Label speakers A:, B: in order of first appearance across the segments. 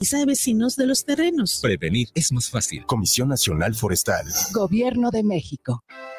A: a vecinos de los terrenos.
B: Prevenir es más fácil.
C: Comisión Nacional Forestal.
D: Gobierno de México.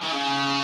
E: Música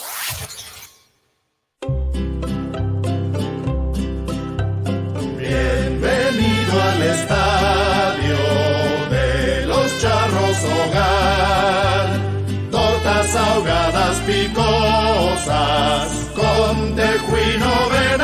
F: Bienvenido al estadio de los charros hogar. Tortas ahogadas picosas con tejuino ven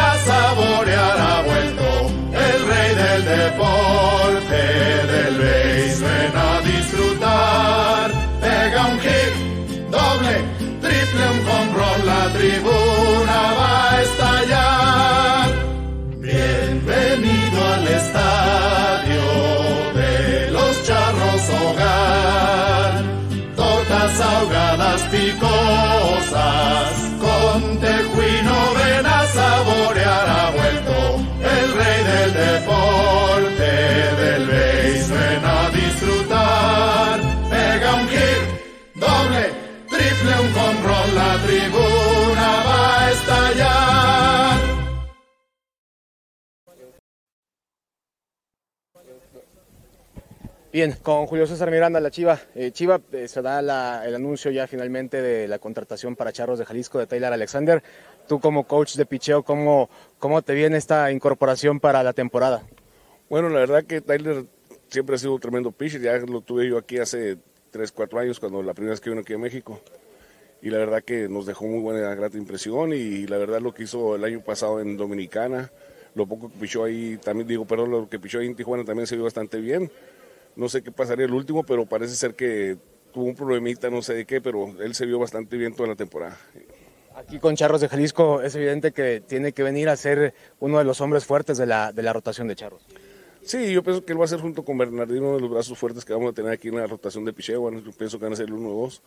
G: Bien, con Julio César Miranda, la Chiva. Eh, Chiva, eh, se da el anuncio ya finalmente de la contratación para Charros de Jalisco de Taylor Alexander. Tú como coach de picheo, ¿cómo, ¿cómo te viene esta incorporación para la temporada?
H: Bueno, la verdad que Tyler siempre ha sido un tremendo pitcher. Ya lo tuve yo aquí hace 3, 4 años, cuando la primera vez que vino aquí a México. Y la verdad que nos dejó muy buena, grata impresión. Y la verdad lo que hizo el año pasado en Dominicana, lo poco que pichó ahí, también digo, perdón, lo que pichó ahí en Tijuana también se vio bastante bien. No sé qué pasaría el último, pero parece ser que tuvo un problemita, no sé de qué, pero él se vio bastante bien toda la temporada.
G: Aquí con Charros de Jalisco es evidente que tiene que venir a ser uno de los hombres fuertes de la, de la rotación de Charros.
H: Sí, yo pienso que él va a ser junto con Bernardino uno de los brazos fuertes que vamos a tener aquí en la rotación de picheo. Bueno, yo pienso que van a ser el 1-2.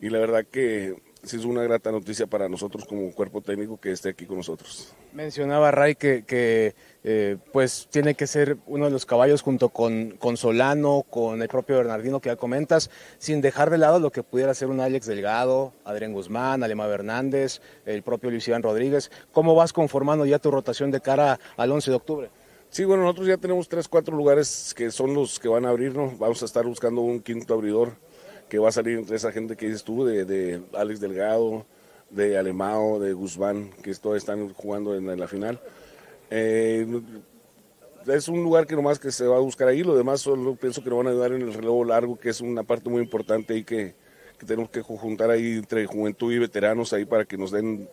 H: Y la verdad que sí es una grata noticia para nosotros como cuerpo técnico que esté aquí con nosotros.
G: Mencionaba Ray que, que, eh, pues tiene que ser uno de los caballos junto con, con Solano, con el propio Bernardino que ya comentas, sin dejar de lado lo que pudiera ser un Alex Delgado, Adrián Guzmán, Alema Hernández, el propio Luis Iván Rodríguez. ¿Cómo vas conformando ya tu rotación de cara al 11 de octubre?
H: Sí, bueno, nosotros ya tenemos tres, cuatro lugares que son los que van a abrirnos. Vamos a estar buscando un quinto abridor que va a salir entre esa gente que dices tú, de, de Alex Delgado, de Alemao, de Guzmán, que todos están jugando en, en la final. Eh, es un lugar que nomás que se va a buscar ahí, lo demás solo pienso que nos van a ayudar en el relevo largo, que es una parte muy importante y que, tenemos que juntar ahí entre juventud y veteranos ahí para que nos den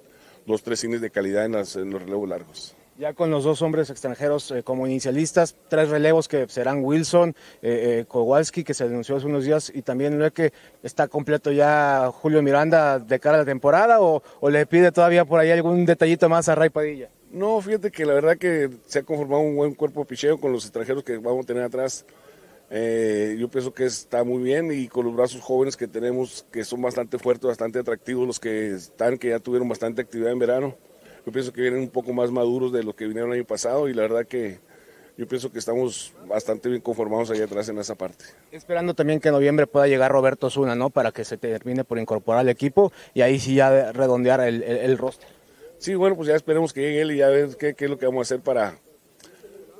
H: dos, tres cines de calidad en, los relevos largos.
G: Ya con los dos hombres extranjeros eh, como inicialistas, tres relevos que serán Wilson, eh, Kowalski, que se denunció hace unos días, y también lo que está completo ya Julio Miranda de cara a la temporada, o le pide todavía por ahí algún detallito más a Ray Padilla.
H: No, fíjate que la verdad que se ha conformado un buen cuerpo picheo con los extranjeros que vamos a tener atrás. Eh, yo pienso que está muy bien y con los brazos jóvenes que tenemos, que son bastante fuertes, bastante atractivos, los que están, que ya tuvieron bastante actividad en verano. Yo pienso que vienen un poco más maduros de lo que vinieron el año pasado y la verdad que yo pienso que estamos bastante bien conformados ahí atrás en esa parte.
G: Esperando también que en noviembre pueda llegar Roberto Zuna, ¿no? Para que se termine por incorporar al equipo y ahí sí ya redondear el, el.
H: Sí, bueno, pues ya esperemos que llegue él y ya ver qué, qué es lo que vamos a hacer para,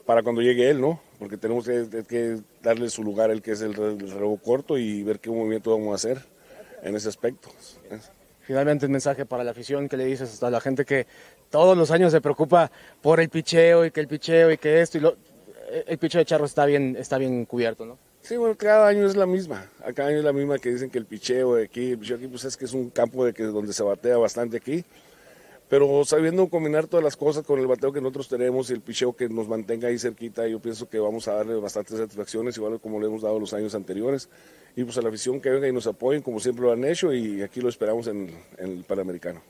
H: para cuando llegue él, ¿no? Porque tenemos que, que darle su lugar, el que es el, el relevo corto y ver qué movimiento vamos a hacer en ese aspecto.
G: Finalmente, un mensaje para la afición que le dices a la gente que todos los años se preocupa por el picheo y que el picheo y que esto y lo. El picheo de Charro está bien, está bien cubierto, ¿no?
H: Sí, bueno, cada año es la misma. Cada año es la misma que dicen que el picheo de aquí, el picheo aquí, pues es que es un campo de que, donde se batea bastante aquí. Pero sabiendo combinar todas las cosas con el bateo que nosotros tenemos y el picheo que nos mantenga ahí cerquita, yo pienso que vamos a darle bastantes satisfacciones, igual como le hemos dado los años anteriores. Y pues a la afición que venga y nos apoyen, como siempre lo han hecho, y aquí lo esperamos en, el Panamericano.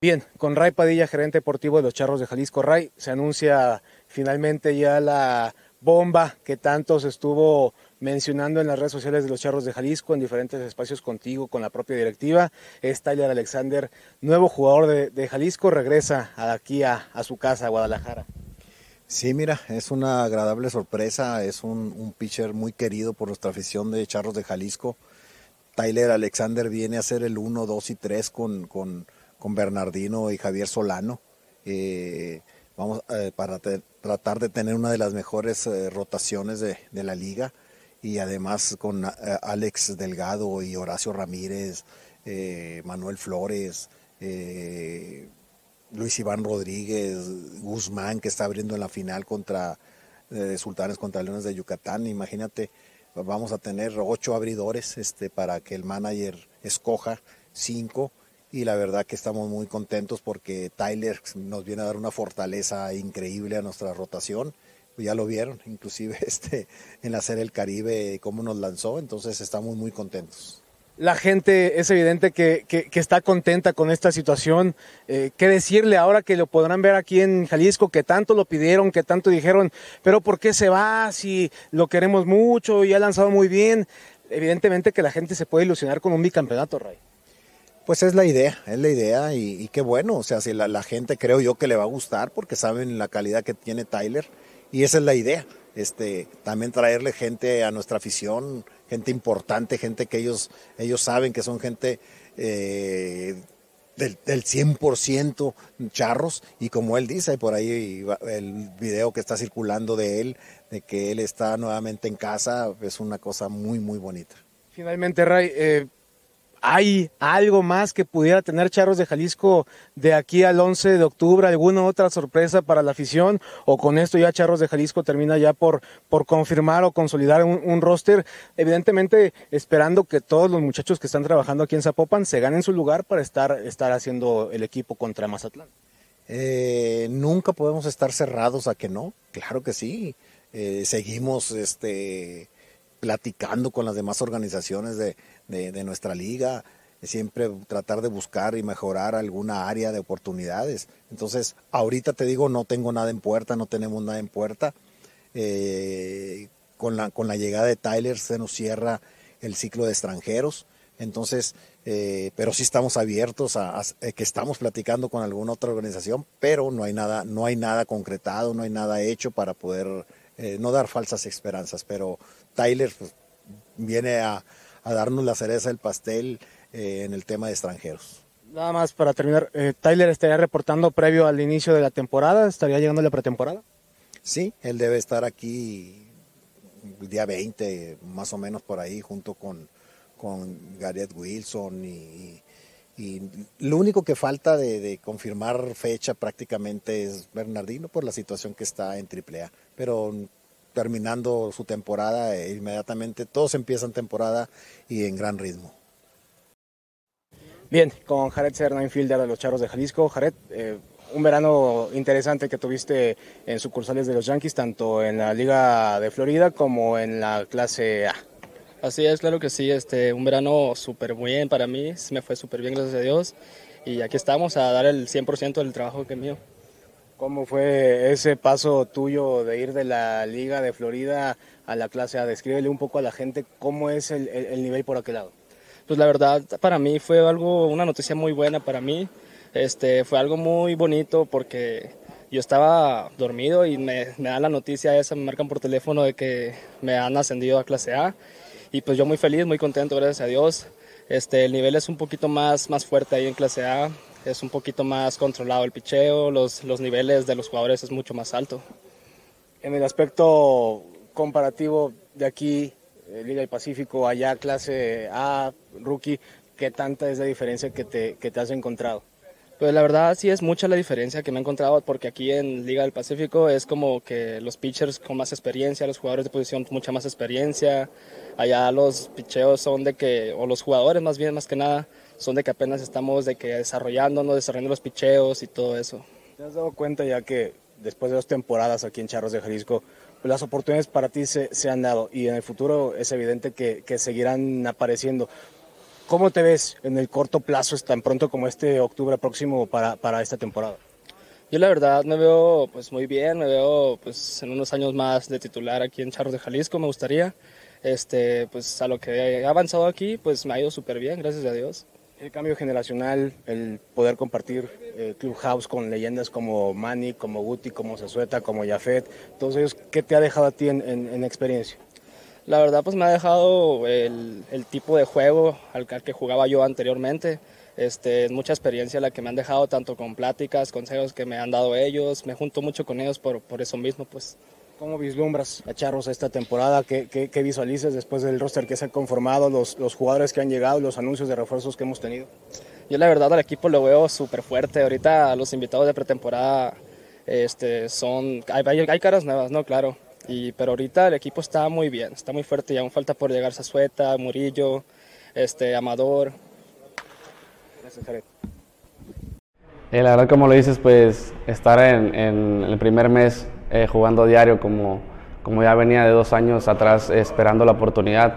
G: Bien, con Ray Padilla, gerente deportivo de los Charros de Jalisco. Ray, se anuncia finalmente ya la bomba que tanto se estuvo mencionando en las redes sociales de los Charros de Jalisco, en diferentes espacios contigo, con la propia directiva. Es Tyler Alexander, nuevo jugador de, Jalisco, regresa aquí a, su casa, a Guadalajara.
B: Sí, mira, es una agradable sorpresa, es un, pitcher muy querido por nuestra afición de Charros de Jalisco. Tyler Alexander viene a ser el 1, 2 y 3 con, con, con Bernardino y Javier Solano. Eh, vamos eh, para tratar de tener una de las mejores eh, rotaciones de, la liga y además con eh, Alex Delgado y Horacio Ramírez, eh, Manuel Flores, eh, Luis Iván Rodríguez, Guzmán que está abriendo en la final contra Sultanes contra Leones de Yucatán. Imagínate, vamos a tener ocho abridores este, para que el manager escoja cinco y la verdad que estamos muy contentos porque Tyler nos viene a dar una fortaleza increíble a nuestra rotación ya lo vieron, inclusive este, en la Serie del Caribe, cómo nos lanzó, entonces estamos muy contentos.
G: La gente es evidente que, que, que está contenta con esta situación. Eh, ¿Qué decirle ahora que lo podrán ver aquí en Jalisco, que tanto lo pidieron, que tanto dijeron, pero ¿por qué se va si lo queremos mucho y ha lanzado muy bien? Evidentemente que la gente se puede ilusionar con un bicampeonato, Ray.
B: Pues es la idea, es la idea y, y qué bueno, o sea, si la, la gente creo yo que le va a gustar porque saben la calidad que tiene Tyler y esa es la idea. Este, también traerle gente a nuestra afición, gente importante, gente que ellos, ellos saben que son gente eh, del, del 100% charros y como él dice, por ahí el video que está circulando de él, de que él está nuevamente en casa, es una cosa muy, muy bonita.
G: Finalmente, Ray, eh, ¿Hay algo más que pudiera tener Charros de Jalisco de aquí al 11 de octubre? ¿Alguna otra sorpresa para la afición? ¿O con esto ya Charros de Jalisco termina ya por, por confirmar o consolidar un, roster? Evidentemente esperando que todos los muchachos que están trabajando aquí en Zapopan se ganen su lugar para estar, estar haciendo el equipo contra Mazatlán.
B: Eh, nunca podemos estar cerrados a que no, claro que sí. Eh, seguimos este, platicando con las demás organizaciones de de, nuestra liga, siempre tratar de buscar y mejorar alguna área de oportunidades. Entonces, ahorita te digo, no tengo nada en puerta, no tenemos nada en puerta. Eh, con, la, con la llegada de Tyler se nos cierra el ciclo de extranjeros. Entonces, eh, pero sí estamos abiertos a, a, que estamos platicando con alguna otra organización, pero no hay nada, no hay nada concretado, no hay nada hecho para poder eh, no dar falsas esperanzas. Pero Tyler pues, viene a, a darnos la cereza del pastel eh, en el tema de extranjeros.
G: Nada más para terminar, eh, Tyler estaría reportando previo al inicio de la temporada, estaría llegando la pretemporada.
B: Sí, él debe estar aquí el día 20, más o menos por ahí, junto con, con Gareth Wilson y, y lo único que falta de, de, confirmar fecha prácticamente es Bernardino por la situación que está en AAA. Pero terminando su temporada e inmediatamente todos empiezan temporada y en gran ritmo.
G: Bien, con Jared Serna, infielder de los Charros de Jalisco. Jared, eh, un verano interesante que tuviste en sucursales de los Yankees, tanto en la Liga de Florida como en la clase A.
C: Así es, claro que sí, este, un verano súper bien para mí, me fue súper bien, gracias a Dios, y aquí estamos a dar el 100% del trabajo que es mío.
G: ¿Cómo fue ese paso tuyo de ir de la Liga de Florida a la clase A? Descríbele un poco a la gente cómo es el, el, el nivel por aquel lado.
C: Pues la verdad, para mí fue algo, una noticia muy buena para mí, este, fue algo muy bonito porque yo estaba dormido y me, me, dan la noticia esa, me marcan por teléfono de que me han ascendido a clase A y pues yo muy feliz, muy contento, gracias a Dios. Este, el nivel es un poquito más, más fuerte ahí en clase A, es un poquito más controlado el picheo, los, los niveles de los jugadores es mucho más alto.
G: En el aspecto comparativo de aquí, eh, Liga del Pacífico, allá clase A, rookie, ¿qué tanta es la diferencia que te, que te has encontrado?
C: Pues la verdad sí es mucha la diferencia que me he encontrado porque aquí en Liga del Pacífico es como que los pitchers con más experiencia, los jugadores de posición con mucha más experiencia. Allá los picheos son de que, o los jugadores más bien, más que nada, son de que apenas estamos de que desarrollándonos, desarrollando los picheos y todo eso.
G: ¿Te has dado cuenta ya que después de dos temporadas aquí en Charros de Jalisco, pues las oportunidades para ti se, se, han dado y en el futuro es evidente que, que seguirán apareciendo? ¿Cómo te ves en el corto plazo, tan pronto como este octubre próximo para, para esta temporada?
C: Yo la verdad me veo pues muy bien, me veo pues en unos años más de titular aquí en Charros de Jalisco, me gustaría. Este, pues a lo que he avanzado aquí, pues me ha ido súper bien, gracias a Dios.
G: El cambio generacional, el poder compartir eh, Clubhouse con leyendas como Manny, como Guti, como Zazueta, como Jafet, todos ellos, ¿qué te ha dejado a ti en, en, en experiencia?
C: La verdad pues me ha dejado el, tipo de juego al, que jugaba yo anteriormente. Este, mucha experiencia la que me han dejado tanto con pláticas, consejos que me han dado ellos. Me junto mucho con ellos por, por eso mismo pues.
G: ¿Cómo vislumbras a Charros esta temporada? ¿Qué, qué, qué visualizas después del roster que se ha conformado, los, los, jugadores que han llegado, los anuncios de refuerzos que hemos tenido?
C: Yo la verdad al equipo lo veo súper fuerte. Ahorita los invitados de pretemporada este, son... Hay, hay, hay caras nuevas, ¿no? Claro. Y, pero ahorita el equipo está muy bien, está muy fuerte y aún falta por llegar Sazueta, Murillo, este, Amador.
G: Gracias, Jared.
I: Eh, la verdad, como lo dices, pues estar en, en el primer mes eh, jugando diario como, como ya venía de dos años atrás esperando la oportunidad.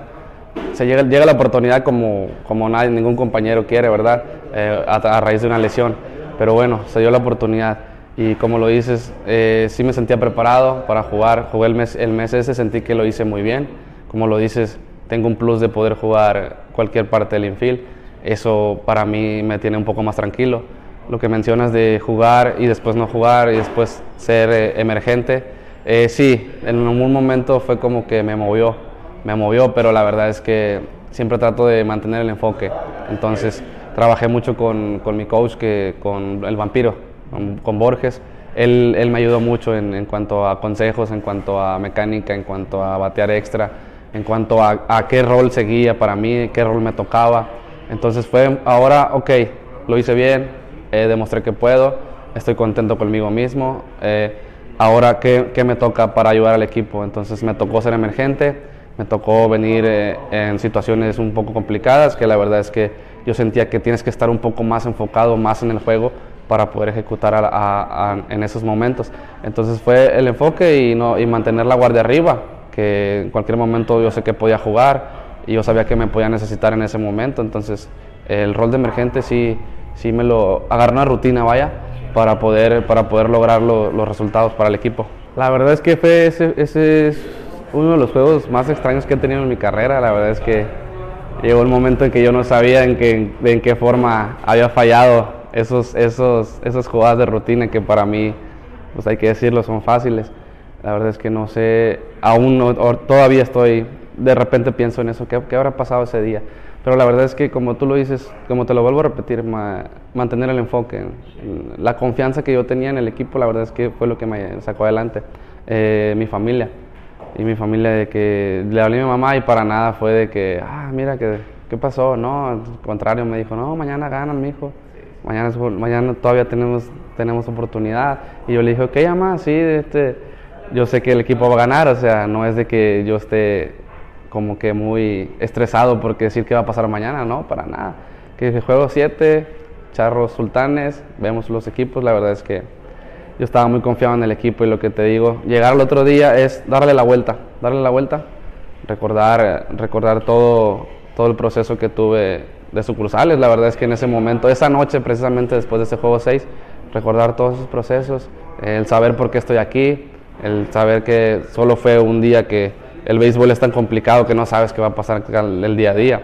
I: Se llega, llega la oportunidad como, como nadie, ningún compañero quiere, ¿verdad? Eh, a, a, raíz de una lesión. Pero bueno, se dio la oportunidad y como lo dices, eh, sí me sentía preparado para jugar. Jugué el mes, el mes ese, sentí que lo hice muy bien. Como lo dices, tengo un plus de poder jugar cualquier parte del infield. Eso para mí me tiene un poco más tranquilo. Lo que mencionas de jugar y después no jugar y después ser eh, emergente, eh, sí, en un momento fue como que me movió, me movió, pero la verdad es que siempre trato de mantener el enfoque. Entonces trabajé mucho con, con mi coach, que, con el vampiro, con, con Borges. Él, él, me ayudó mucho en, en, cuanto a consejos, en cuanto a mecánica, en cuanto a batear extra, en cuanto a, a qué rol seguía para mí, qué rol me tocaba. Entonces fue ahora, ok, lo hice bien, eh, demostré que puedo, estoy contento conmigo mismo. Eh, ahora, ¿qué, ¿qué, me toca para ayudar al equipo? Entonces me tocó ser emergente, me tocó venir eh, en situaciones un poco complicadas, que la verdad es que yo sentía que tienes que estar un poco más enfocado, más en el juego para poder ejecutar a, a, a, en esos momentos. Entonces fue el enfoque y, no, y mantener la guardia arriba, que en cualquier momento yo sé que podía jugar y yo sabía que me podía necesitar en ese momento. Entonces el rol de emergente sí, sí me lo agarré una rutina, vaya, para poder, para poder lograr lo, los resultados para el equipo. La verdad es que fue ese, es uno de los juegos más extraños que he tenido en mi carrera. La verdad es que llegó el momento en que yo no sabía en qué, en qué forma había fallado esos, esos, esas jugadas de rutina que para mí, pues hay que decirlo, son fáciles. La verdad es que no sé, aún no, todavía estoy, de repente pienso en eso, ¿qué, qué habrá pasado ese día? Pero la verdad es que, como tú lo dices, como te lo vuelvo a repetir, ma, mantener el enfoque, la confianza que yo tenía en el equipo, la verdad es que fue lo que me sacó adelante. Eh, mi familia, y mi familia, de que le hablé a mi mamá y para nada fue de que, ah, mira, ¿qué, qué pasó? No, al contrario, me dijo, no, mañana ganan, mi hijo. Mañana, mañana todavía tenemos, tenemos oportunidad. Y yo le dije, ok, mamá, sí, este, yo sé que el equipo va a ganar, o sea, no es de que yo esté como que muy estresado porque decir qué va a pasar mañana, no, para nada. Que juego 7, Charros Sultanes, vemos los equipos, la verdad es que yo estaba muy confiado en el equipo y lo que te digo, llegar al otro día es darle la vuelta, darle la vuelta, recordar, recordar todo, todo el proceso que tuve de sucursales, la verdad es que en ese momento, esa noche precisamente después de ese juego 6, recordar todos esos procesos, el saber por qué estoy aquí, el saber que solo fue un día que el béisbol es tan complicado que no sabes qué va a pasar el día a día.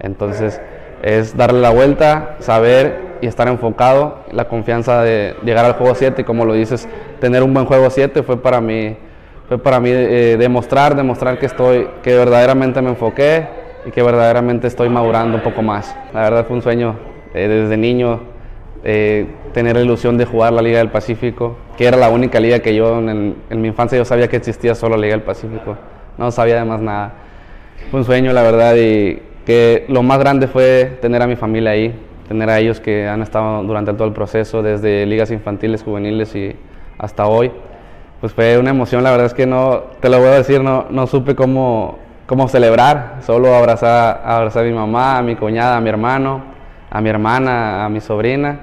I: Entonces es darle la vuelta, saber y estar enfocado, la confianza de llegar al juego 7 y como lo dices, tener un buen juego 7 fue para mí, fue para mí eh, demostrar, demostrar que estoy, que verdaderamente me enfoqué y que verdaderamente estoy madurando un poco más. La verdad fue un sueño eh, desde niño eh, tener la ilusión de jugar la Liga del Pacífico, que era la única liga que yo en, en mi infancia yo sabía que existía solo la Liga del Pacífico, no sabía de más nada. Fue un sueño la verdad y que lo más grande fue tener a mi familia ahí, tener a ellos que han estado durante todo el proceso, desde ligas infantiles, juveniles y hasta hoy. Pues fue una emoción, la verdad es que no, te lo voy a decir, no, no supe cómo, cómo celebrar, solo abrazar, abrazar a mi mamá, a mi cuñada, a mi hermano, a mi hermana, a mi sobrina.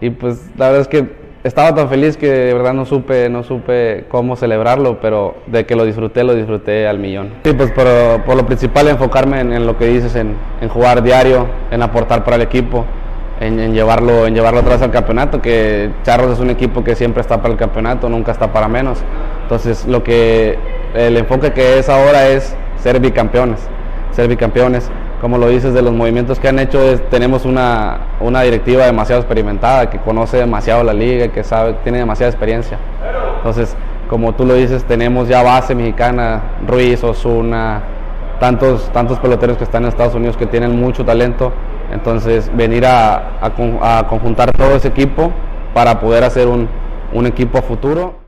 I: Y pues la verdad es que estaba tan feliz que de verdad no supe, no supe cómo celebrarlo, pero de que lo disfruté, lo disfruté al millón. Sí, pues por, por lo principal enfocarme en, lo que dices, en, en, jugar diario, en aportar para el equipo, en, llevarlo, en llevarlo atrás al campeonato, que Charros es un equipo que siempre está para el campeonato, nunca está para menos. Entonces lo que, el enfoque que es ahora es ser bicampeones, ser bicampeones como lo dices, de los movimientos que han hecho, tenemos una, una, directiva demasiado experimentada, que conoce demasiado la liga, que sabe, tiene demasiada experiencia. Entonces, como tú lo dices, tenemos ya base mexicana, Ruiz, Osuna, tantos, tantos peloteros que están en Estados Unidos que tienen mucho talento. Entonces, venir a, a, conjuntar todo ese equipo para poder hacer un, un equipo a futuro.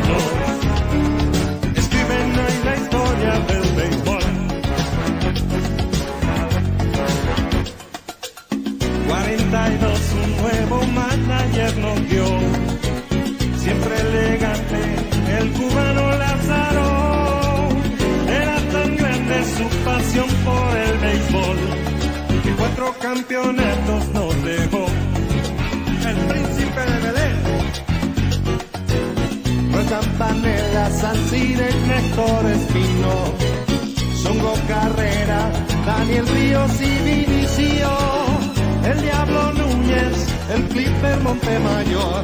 F: campeonatos nos dejó. El príncipe de Belén. Campanella, San Sire, Néstor Espino, Songo Carrera, Daniel Ríos y Vinicio, el Diablo Núñez, el Clipper Montemayor,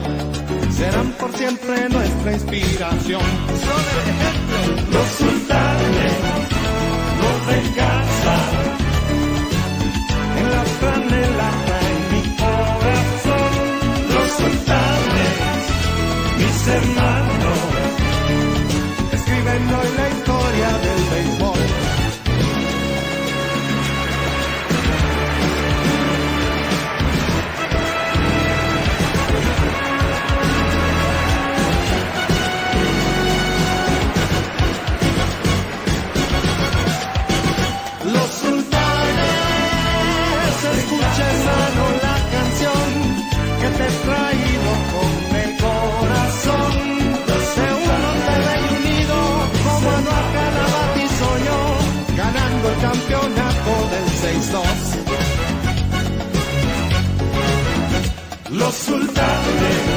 F: serán por siempre nuestra inspiración. Son el ejemplo, los sultanes, los de en del 6-2. Los sultanes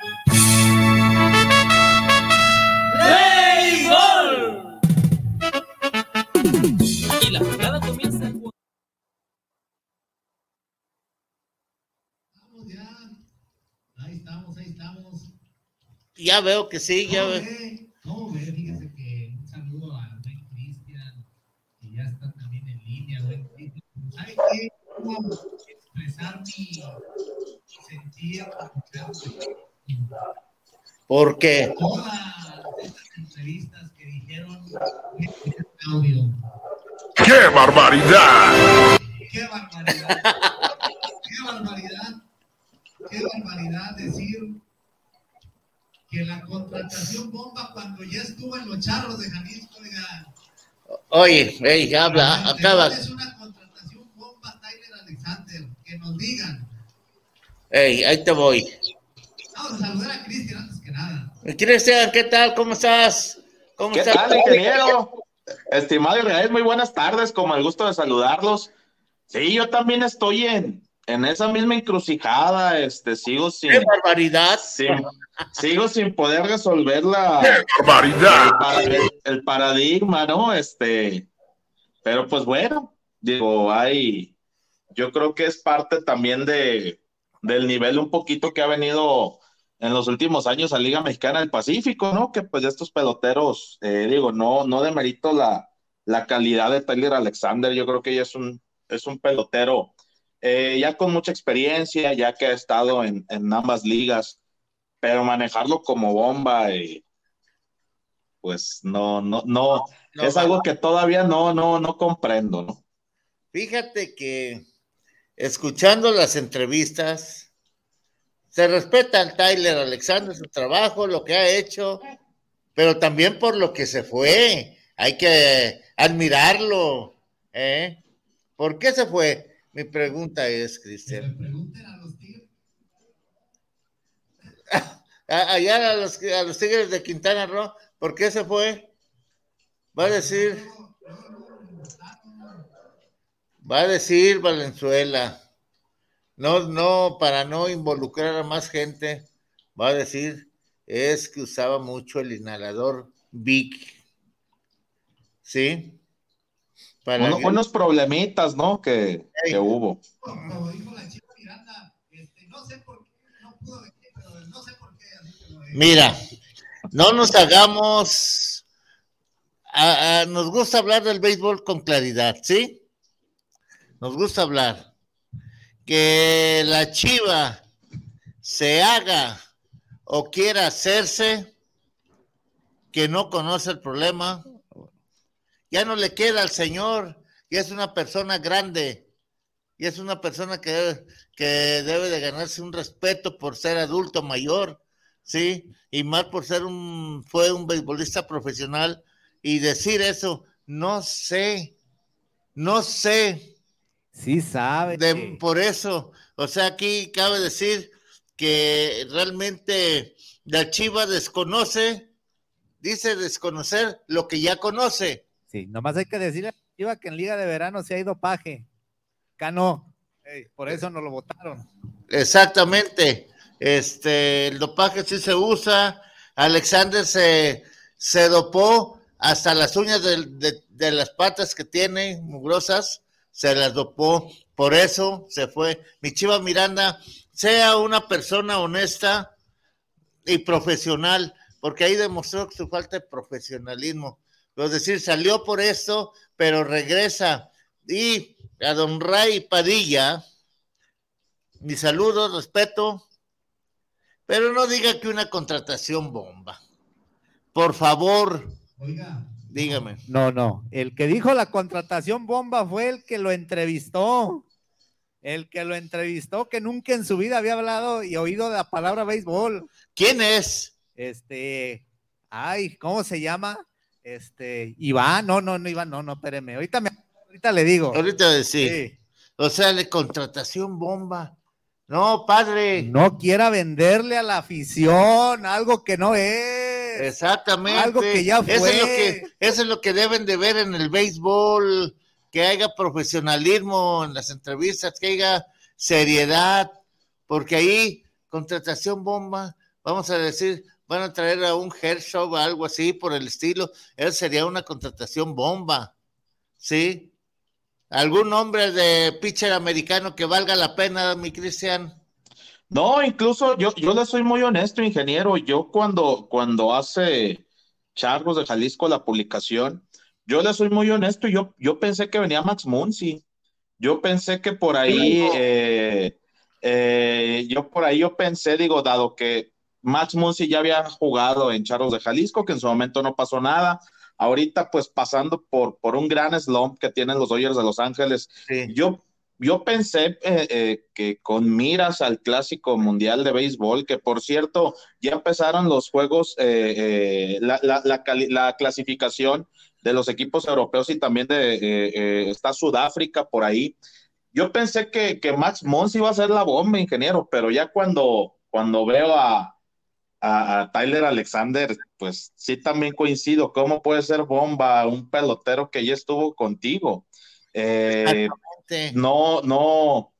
J: Ya veo que sí, ya
K: ¿Cómo
J: veo.
K: ve? ¿Cómo ve? Fíjese que un saludo a Ben Cristian, que ya está también en línea. Ben Cristian. ¿Sabe qué? Quiero expresar mi, mi sentir.
J: ¿Por qué?
K: Todas estas entrevistas que dijeron este audio.
L: ¡Qué barbaridad!
K: ¡Qué barbaridad! ¡Qué barbaridad! ¡Qué barbaridad decir que la contratación bomba cuando ya estuvo en los charros de Jalisco, oiga,
J: Oye, hey, habla, acaba.
K: es una contratación bomba Tyler Alexander, que nos digan.
J: Hey, ahí te voy.
K: Vamos a saludar a Cristian antes que nada.
J: Cristian, ¿qué tal? ¿Cómo estás? ¿Cómo
M: ¿Qué
J: estás?
M: tal, ingeniero? Estimado Israel, muy buenas tardes, como el gusto de saludarlos. Sí, yo también estoy en, en esa misma encrucijada, este, sigo sin...
J: ¡Qué barbaridad!
M: sin- sigo sin poder resolver la...
L: ¡Qué barbaridad!
M: El paradigma, ¿no? Este, pero pues bueno, digo, hay... Yo creo que es parte también de, del nivel un poquito que ha venido en los últimos años a Liga Mexicana del Pacífico, ¿no? Que pues estos peloteros, eh, digo, no, no demerito la, la calidad de Tyler Alexander, yo creo que ella es un, es un pelotero eh, ya con mucha experiencia, ya que ha estado en, en ambas ligas, pero manejarlo como bomba, eh, pues no, no, no,
J: No,
M: es algo que todavía no, no, no comprendo, ¿no?
J: Fíjate que escuchando las entrevistas, se respeta al Tyler Alexander, su trabajo, lo que ha hecho, pero también por lo que se fue. Hay que admirarlo. ¿eh? ¿Por qué se fue? Mi pregunta es, Cristian. A- Allá a los, a los Tigres de Quintana Roo, ¿por qué se fue? Va a decir. Va a decir Valenzuela. No, no, para no involucrar a más gente, va a decir, es que usaba mucho el inhalador Vic. ¿Sí? Para
M: Uno-
J: que-
M: unos problemitas, ¿no? Que, que hubo.
K: Como dijo la chica Miranda, este, no sé por qué, no pudo venir, pero no sé por qué. así que lo-
J: Mira, no nos hagamos. a- a- nos gusta hablar del béisbol con claridad, ¿sí? Nos gusta hablar. Que la chiva se haga o quiera hacerse, que no conoce el problema, ya no le queda al señor, y es una persona grande, y es una persona que debe, que debe de ganarse un respeto por ser adulto mayor, ¿sí? Y más por ser un, fue un beisbolista profesional, y decir eso, no sé, no sé.
N: Sí sabe.
J: De, por eso, o sea, aquí cabe decir que realmente la Chiva desconoce, dice desconocer lo que ya conoce.
N: Sí, nomás hay que decirle a que en Liga de Verano se ha ido paje. Cano, por eso no lo votaron.
J: Exactamente. Este, el dopaje sí se usa. Alexander se, se dopó hasta las uñas de, de, las patas que tiene, mugrosas, se las dopó. Por eso se fue. Mi Chiva Miranda, sea una persona honesta y profesional, porque ahí demostró su falta de profesionalismo. Es decir, salió por esto, pero regresa. Y a don Ray Padilla, mi saludo, respeto, pero no diga que una contratación bomba. Por favor,
K: Oiga.
J: Dígame.
N: No, no. El que dijo la contratación bomba fue el que lo entrevistó. El que lo entrevistó, que nunca en su vida había hablado y oído la palabra béisbol.
J: ¿Quién es?
N: Este, ay, ¿cómo se llama? Este, Iván, no, no, no, Iván, no, no, espéreme. Ahorita, me, ahorita le digo.
J: Ahorita decir. Sí. O sea, de contratación bomba. No, padre.
N: No quiera venderle a la afición algo que no es.
J: Exactamente.
N: Algo que ya fue.
J: Eso es, lo que, eso es lo que deben de ver en el béisbol, que haya profesionalismo en las entrevistas, que haya seriedad, porque ahí, contratación bomba, vamos a decir, van a traer a un Hershow o algo así por el estilo, eso sería una contratación bomba, ¿sí? ¿Algún hombre de pitcher americano que valga la pena, mi Cristian?
M: No, incluso yo, yo le soy muy honesto, ingeniero. Yo cuando, cuando hace Charros de Jalisco la publicación, yo le soy muy honesto. Yo, yo pensé que venía Max Muncy. Yo pensé que por ahí, eh, eh, yo por ahí yo pensé, digo, dado que Max Muncy ya había jugado en Charros de Jalisco, que en su momento no pasó nada. Ahorita, pues pasando por, por un gran slump que tienen los Dodgers de Los Ángeles, yo yo pensé eh, eh, que con miras al clásico mundial de béisbol, que por cierto, ya empezaron los juegos, eh, la, la, la, clasificación de los equipos europeos y también de está Sudáfrica por ahí. Yo pensé que, que Max Mons iba a ser la bomba, ingeniero, pero ya cuando, cuando veo a, a, a, Tyler Alexander, pues sí también coincido. ¿Cómo puede ser bomba un pelotero que ya estuvo contigo? Eh, no, no.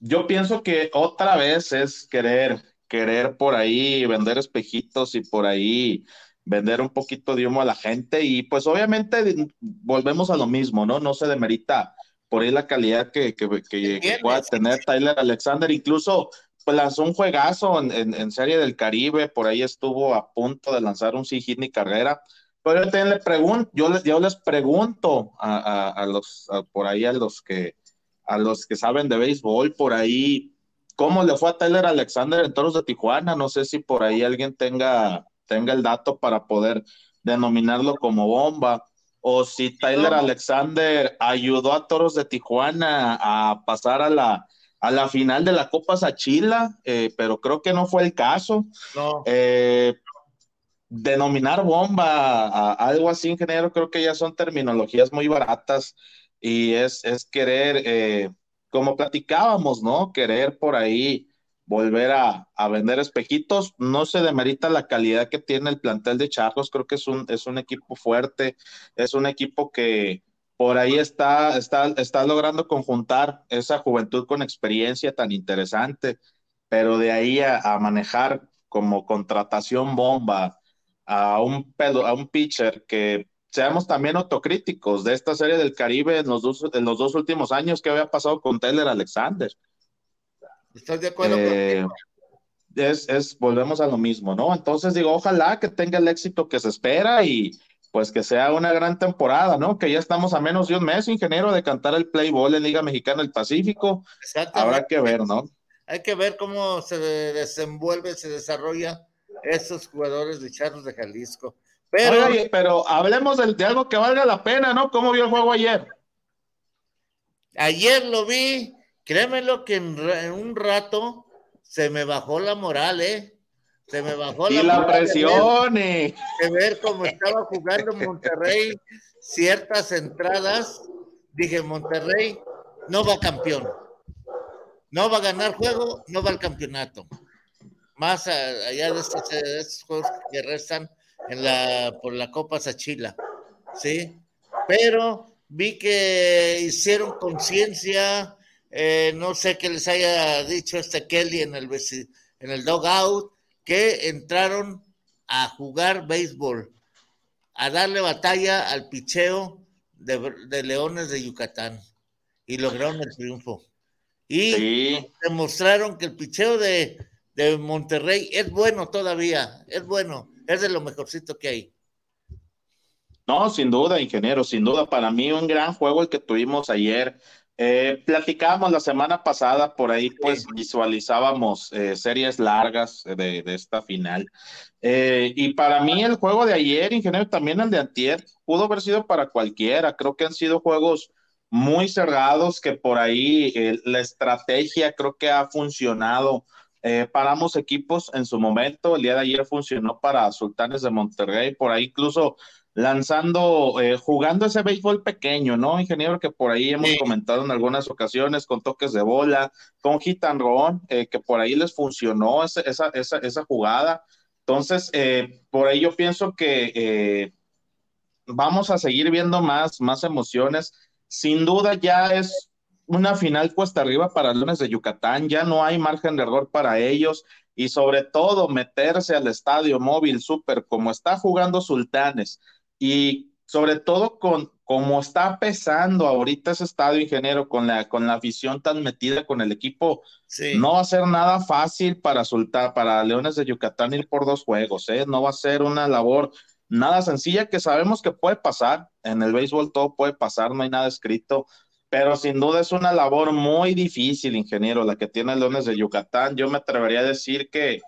M: Yo pienso que otra vez es querer, querer por ahí vender espejitos y por ahí vender un poquito de humo a la gente y pues obviamente volvemos a lo mismo, ¿no? No se demerita por ahí la calidad que, que, que, pueda tener Tyler Alexander, incluso pues lanzó un juegazo en, en, Serie del Caribe, por ahí estuvo a punto de lanzar un sí hit ni carrera, pero yo le pregunto, yo les, yo les pregunto a, los, por ahí a los que, a los que saben de béisbol, por ahí, ¿cómo le fue a Tyler Alexander en Toros de Tijuana? No sé si por ahí alguien tenga, tenga el dato para poder denominarlo como bomba, o si Tyler Alexander ayudó a Toros de Tijuana a pasar a la, a la final de la Copa Sachila, eh, pero creo que no fue el caso.
J: No.
M: Eh, denominar bomba a algo así, ingeniero, creo que ya son terminologías muy baratas y es, es querer, eh, como platicábamos, ¿no? Querer por ahí volver a, a, vender espejitos. No se demerita la calidad que tiene el plantel de Charlos, creo que es un, es un equipo fuerte, es un equipo que por ahí está, está, está logrando conjuntar esa juventud con experiencia tan interesante, pero de ahí a, a manejar como contratación bomba a un, pedo, a un pitcher que seamos también autocríticos de esta serie del Caribe en los dos, en los dos últimos años que había pasado con Taylor Alexander.
J: ¿Estás de acuerdo?
M: Eh, es, es, volvemos a lo mismo, ¿no? Entonces digo, ojalá que tenga el éxito que se espera y pues que sea una gran temporada, ¿no? Que ya estamos a menos de un mes, ingeniero, de cantar el play ball en Liga Mexicana del Pacífico. Habrá que ver, ¿no?
J: Hay que ver cómo se desenvuelve, se desarrolla esos jugadores de Charros de Jalisco. Pero,
M: Oye, pero hablemos de, de algo que valga la pena, ¿no? ¿Cómo vio el juego ayer?
J: Ayer lo vi, créemelo que en, en un rato se me bajó la moral, ¿eh? Se me bajó
M: Y
J: la,
M: la
J: moral de
M: presión, y...
J: de ver cómo estaba jugando Monterrey ciertas entradas. Dije, Monterrey no va campeón. No va a ganar juego, no va al campeonato. Más allá de estos, de estos juegos que restan en la, por la Copa Sachila. ¿Sí? Pero vi que hicieron conciencia, eh, no sé qué les haya dicho este Kelly en el, en el dogout, que entraron a jugar béisbol, a darle batalla al picheo de, de Leones de Yucatán y lograron el triunfo. Y
M: Sí.
J: demostraron que el picheo de, de Monterrey es bueno todavía, es bueno, es de lo mejorcito que hay.
M: No, sin duda, ingeniero, sin duda. Para mí un gran juego el que tuvimos ayer. Eh, platicábamos la semana pasada, por ahí pues visualizábamos eh, series largas de, de esta final. Eh, y para mí el juego de ayer, ingeniero, también el de antier, pudo haber sido para cualquiera. Creo que han sido juegos muy cerrados, que por ahí la estrategia creo que ha funcionado para ambos equipos en su momento. El día de ayer funcionó para Sultanes de Monterrey, por ahí incluso lanzando, eh, jugando ese béisbol pequeño, ¿no, ingeniero? Que por ahí hemos comentado en algunas ocasiones con toques de bola, con hit and run, eh, que por ahí les funcionó esa, esa, esa, esa jugada. Entonces, eh, por ahí yo pienso que eh, vamos a seguir viendo más, más emociones. Sin duda ya es una final cuesta arriba para Leones de Yucatán, ya no hay margen de error para ellos y sobre todo meterse al estadio móvil súper como está jugando Sultanes y sobre todo con como está pesando ahorita ese estadio ingeniero con la con la afición tan metida con el equipo
J: Sí.
M: no va a ser nada fácil para Sultán para Leones de Yucatán ir por dos juegos ¿eh? no va a ser una labor nada sencilla que sabemos que puede pasar en el béisbol todo puede pasar no hay nada escrito pero sin duda es una labor muy difícil, ingeniero, la que tiene Leones de Yucatán. Yo me atrevería a decir que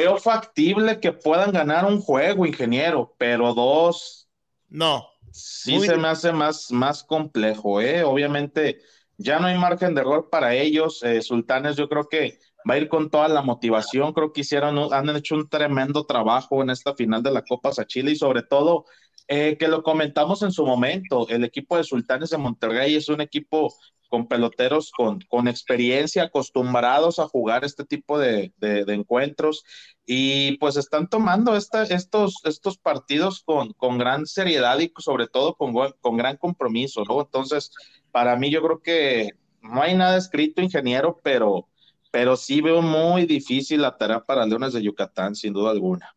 M: veo factible que puedan ganar un juego, ingeniero, pero dos
J: No.
M: sí
J: Muy
M: se me hace más, más complejo, ¿eh? Obviamente ya no hay margen de error para ellos. Eh, Sultanes yo creo que va a ir con toda la motivación. Creo que hicieron, han hecho un tremendo trabajo en esta final de la Copa Sachila y sobre todo eh, que lo comentamos en su momento, el equipo de Sultanes de Monterrey es un equipo con peloteros con, con experiencia, acostumbrados a jugar este tipo de, de- de encuentros y pues están tomando esta- estos, estos partidos con, con gran seriedad y sobre todo con, con gran compromiso, ¿no? Entonces, para mí yo creo que no hay nada escrito, ingeniero, pero, pero sí veo muy difícil la tarea para Leones de Yucatán, sin duda alguna.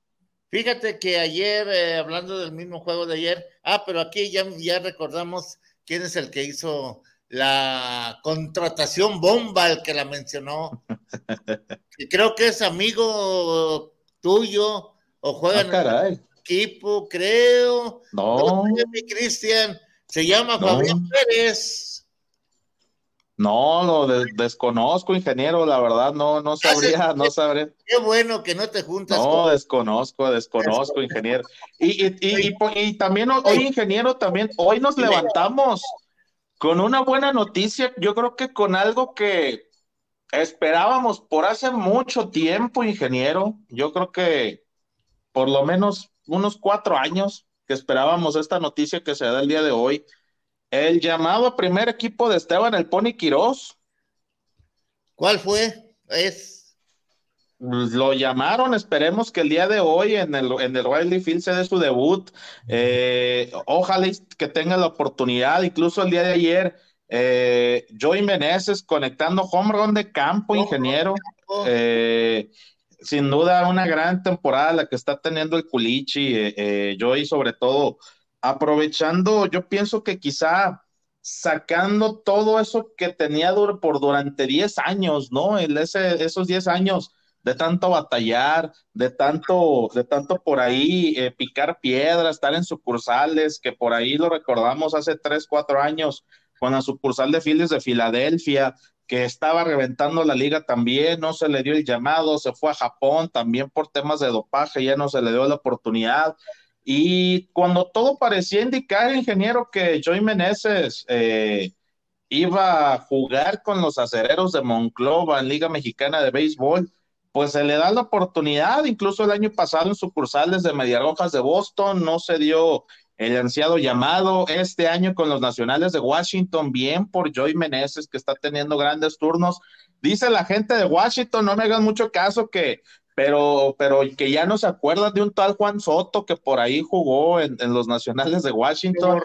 J: Fíjate que ayer, eh, hablando del mismo juego de ayer, ah, pero aquí ya, ya recordamos quién es el que hizo la contratación bomba, el que la mencionó. Que creo que es amigo tuyo o juega
M: Ah,
J: en el
M: caray.
J: equipo, creo.
M: No.
J: mi Cristian, se llama
M: No.
J: Fabián Pérez.
M: No, lo de- desconozco, ingeniero, la verdad, no, no sabría, no sabría.
J: Qué bueno que no te juntas
M: No,
J: con
M: desconozco, desconozco, ingeniero. Y, y, y, y también ho- hoy, ingeniero, también hoy nos levantamos con una buena noticia, yo creo que con algo que esperábamos por hace mucho tiempo, ingeniero. Yo creo que por lo menos unos cuatro años que esperábamos esta noticia que se da el día de hoy. El llamado a primer equipo de Esteban El Pony Quirós.
J: ¿Cuál fue? Es.
M: Lo llamaron, esperemos que el día de hoy en el, en el Riley Field se dé su debut. Eh, ojalá que tenga la oportunidad, incluso el día de ayer, eh, Joey Meneses conectando home run de campo, ingeniero. Eh, sin duda, una gran temporada la que está teniendo el Culichi, eh, eh, Joey, sobre todo, aprovechando, yo pienso que quizá sacando todo eso que tenía por durante 10 años, ¿no? El, ese, esos 10 años de tanto batallar, de tanto, de tanto por ahí eh, picar piedra, estar en sucursales, que por ahí lo recordamos hace 3, 4 años con la sucursal de Phillies de Filadelfia, que estaba reventando la liga también, no se le dio el llamado, se fue a Japón también por temas de dopaje, ya no se le dio la oportunidad. Y cuando todo parecía indicar, ingeniero, que Joey Meneses eh, iba a jugar con los acereros de Monclova en Liga Mexicana de Béisbol, pues se le da la oportunidad, incluso el año pasado en sucursales de Mediarrojas de Boston no se dio el ansiado llamado este año con los Nacionales de Washington, bien por Joey Meneses, que está teniendo grandes turnos. Dice la gente de Washington, no me hagan mucho caso que, pero, pero que ya no se acuerdan de un tal Juan Soto que por ahí jugó en, los Nacionales de Washington.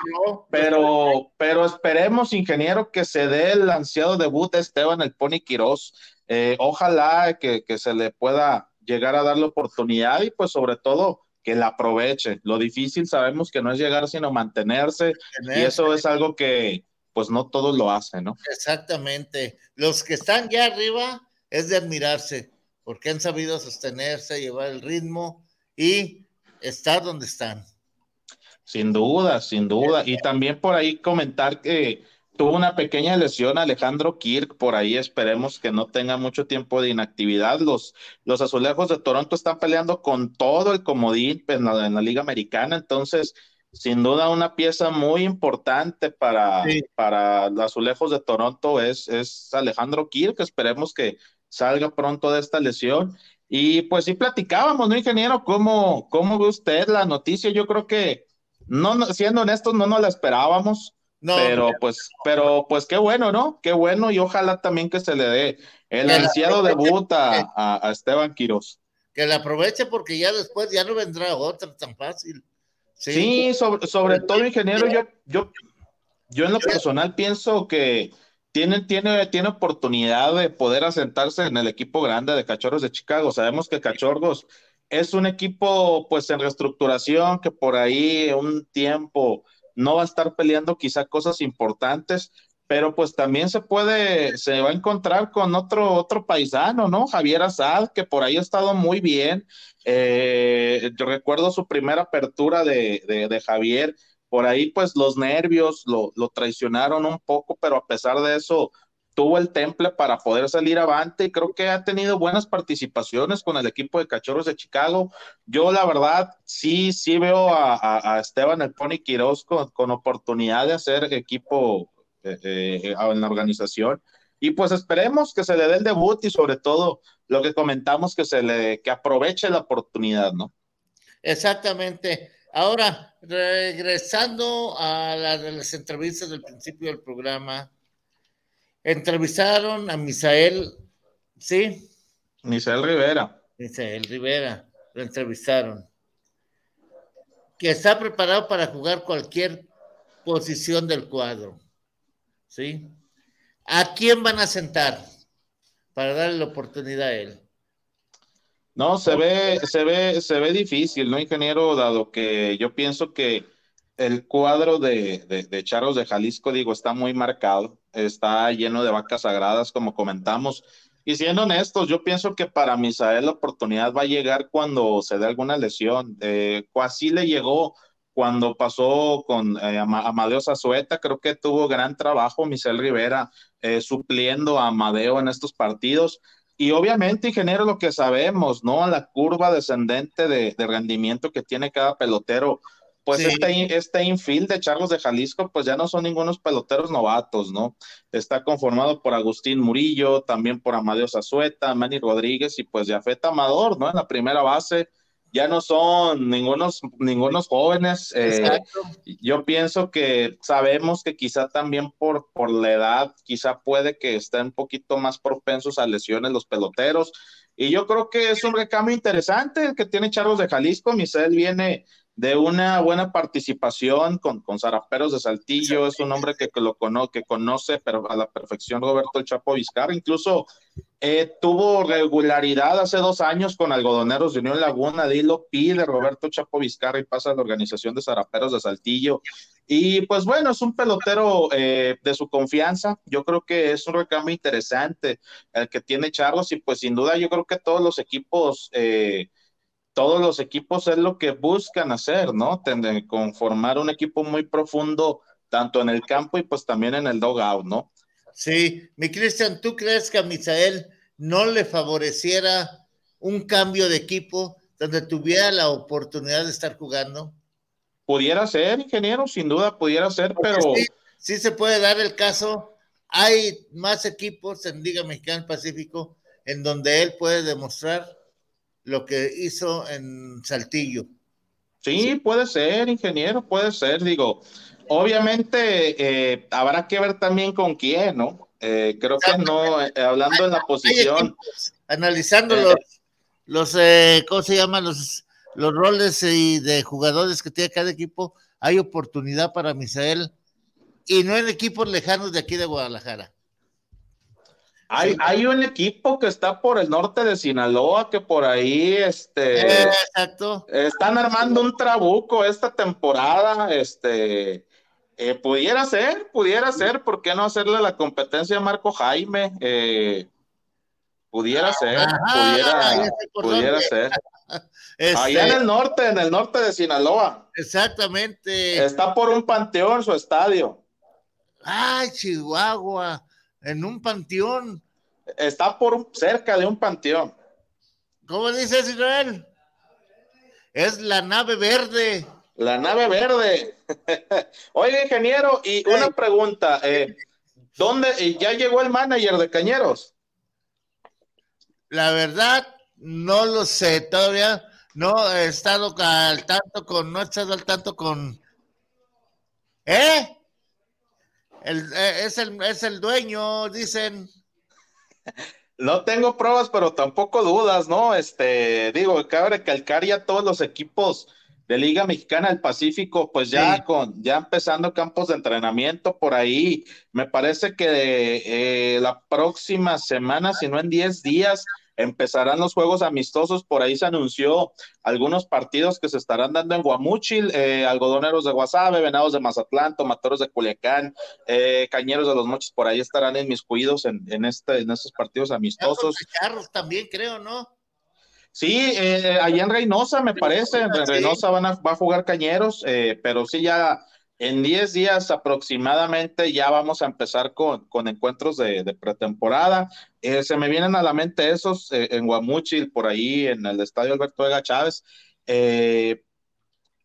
M: Pero, pero esperemos, ingeniero, que se dé el ansiado debut de Esteban el Pony Quirós. Eh, ojalá que, que se le pueda llegar a dar la oportunidad y pues sobre todo que la aproveche. Lo difícil sabemos que no es llegar, sino mantenerse, y eso es algo que pues no todos lo hacen, ¿no?
J: Exactamente. Los que están ya arriba es de admirarse, porque han sabido sostenerse, llevar el ritmo y estar donde están.
M: Sin duda, sin duda. Y también por ahí comentar que tuvo una pequeña lesión Alejandro Kirk, por ahí esperemos que no tenga mucho tiempo de inactividad. Los, los azulejos de Toronto están peleando con todo el comodín en la, Liga Americana, entonces sin duda una pieza muy importante para, para los azulejos de Toronto es, es Alejandro Kirk, esperemos que salga pronto de esta lesión. Y pues sí platicábamos, ¿no, ingeniero? ¿Cómo, cómo ve usted la noticia? Yo creo que, no, siendo honestos, no nos la esperábamos pero pues, pero pues qué bueno, ¿no? Qué bueno y ojalá también que se le dé el ansiado debut a, Esteban Quiroz.
J: Que la aproveche porque ya después ya no vendrá otra tan fácil.
M: Sí, sobre, sobre todo, ingeniero, yo, yo, yo en lo personal pienso que tiene, tiene, tiene oportunidad de poder asentarse en el equipo grande de Cachorros de Chicago. Sabemos que Cachorros es un equipo pues en reestructuración que por ahí un tiempo no va a estar peleando quizá cosas importantes, pero pues también se puede, se va a encontrar con otro, otro paisano, ¿no? Javier Azad, que por ahí ha estado muy bien. Eh, yo recuerdo su primera apertura de, de, Javier, por ahí pues los nervios lo, lo, traicionaron un poco, pero a pesar de eso tuvo el temple para poder salir avante y creo que ha tenido buenas participaciones con el equipo de Cachorros de Chicago. Yo la verdad sí, sí veo a, Esteban el Pony Quiroz con, oportunidad de hacer equipo eh, eh, en la organización y pues esperemos que se le dé el debut y sobre todo lo que comentamos que se le que aproveche la oportunidad, ¿no?
J: Exactamente. Ahora, regresando a las entrevistas del principio del programa, Entrevistaron a Misael, ¿sí?
M: Misael Rivera.
J: Misael Rivera, lo entrevistaron. Que está preparado para jugar cualquier posición del cuadro, ¿sí? ¿A quién van a sentar para darle la oportunidad a él?
M: No, se ve, se ve, se ve difícil, ¿no, ingeniero? Dado que yo pienso que el cuadro de, de, de Charros de Jalisco, digo, está muy marcado, está lleno de vacas sagradas, como comentamos. Y siendo honestos, yo pienso que para Misael la oportunidad va a llegar cuando se dé alguna lesión. Eh, así le llegó cuando pasó con eh, Amadeo Zazueta, creo que tuvo gran trabajo Misael Rivera eh, supliendo a Amadeo en estos partidos. Y obviamente, ingeniero, lo que sabemos, ¿no? La curva descendente de, de rendimiento que tiene cada pelotero pues este, este infield de Charlos de Jalisco, pues ya no son ningunos peloteros novatos, ¿no? Está conformado por Agustín Murillo, también por Amadeo Zazueta, Manny Rodríguez y pues Jafet Amador, ¿no? En la primera base, ya no son ningunos, ningunos jóvenes. Eh, yo pienso que sabemos que quizá también por, por la edad, quizá puede que estén un poquito más propensos a lesiones los peloteros. Y yo creo que es un recambio interesante el que tiene Charlos de Jalisco. Michel viene de una buena participación con, con Zaraperos de Saltillo, es un hombre que, lo cono, que conoce pero a la perfección Roberto el Chapo Vizcarra, incluso eh, tuvo regularidad hace dos años con Algodoneros de Unión Laguna, Dilo pide Roberto Chapo Vizcarra y pasa a la organización de Zaraperos de Saltillo. Y pues bueno, es un pelotero eh, de su confianza, yo creo que es un recambio interesante el que tiene Charlos y pues sin duda yo creo que todos los equipos... Eh, todos los equipos es lo que buscan hacer, ¿no? conformar un equipo muy profundo, tanto en el campo y pues también en el dogout, ¿no?
J: Sí, mi Cristian, ¿tú crees que a Misael no le favoreciera un cambio de equipo donde tuviera la oportunidad de estar jugando?
M: Pudiera ser, ingeniero, sin duda pudiera ser, pero...
J: Sí, sí se puede dar el caso. Hay más equipos en Liga Mexicana Pacífico en donde él puede demostrar lo que hizo en Saltillo.
M: Sí, puede ser, ingeniero, puede ser. Digo, obviamente eh, habrá que ver también con quién, ¿no? Eh, creo que no, eh, hablando en la posición.
J: analizando los, los eh, ¿cómo se llaman? Los, los roles y de jugadores que tiene cada equipo, hay oportunidad para Misael y no en equipos lejanos de aquí de Guadalajara.
M: Hay, hay un equipo que está por el norte de Sinaloa que por ahí este
J: Exacto.
M: están armando un trabuco esta temporada. Este eh, pudiera ser, pudiera ser, ¿por qué no hacerle la competencia a Marco Jaime? Eh, pudiera ser, pudiera, pudiera ser.
J: Este
M: Allá en el norte, en el norte de Sinaloa.
J: Exactamente.
M: Está por un panteón su estadio.
J: Ay, Chihuahua, en un panteón.
M: Está por cerca de un panteón.
J: ¿Cómo dices, Israel? Es la nave verde.
M: La nave verde. Oiga, ingeniero, y una pregunta. eh, ¿Dónde eh, ya llegó el manager de Cañeros?
J: La verdad, no lo sé todavía. No he estado al tanto con, no he estado al tanto con. ¿Eh? El, eh, es, el, es el dueño, dicen.
M: No tengo pruebas, pero tampoco dudas, ¿no? Este, digo, cabe recalcar ya todos los equipos de Liga Mexicana del Pacífico, pues ya con, ya empezando campos de entrenamiento por ahí. Me parece que eh, la próxima semana, si no en 10 días, empezarán los juegos amistosos. Por ahí se anunció algunos partidos que se estarán dando en Guamúchil, eh, algodoneros de Guasave, venados de Mazatlán, tomateros de Culiacán, eh, cañeros de los mochis, por ahí estarán inmiscuidos en, en, este, en estos partidos amistosos.
J: Carros también, creo, ¿no?
M: Sí, eh, allá en Reynosa, me parece, en. Reynosa van a, va a jugar Cañeros, pero sí ya en 10 días aproximadamente ya vamos a empezar con, con encuentros de, pretemporada. Eh, se me vienen a la mente esos eh, en Guamúchil, por ahí en el Estadio Alberto Vega Chávez. Eh,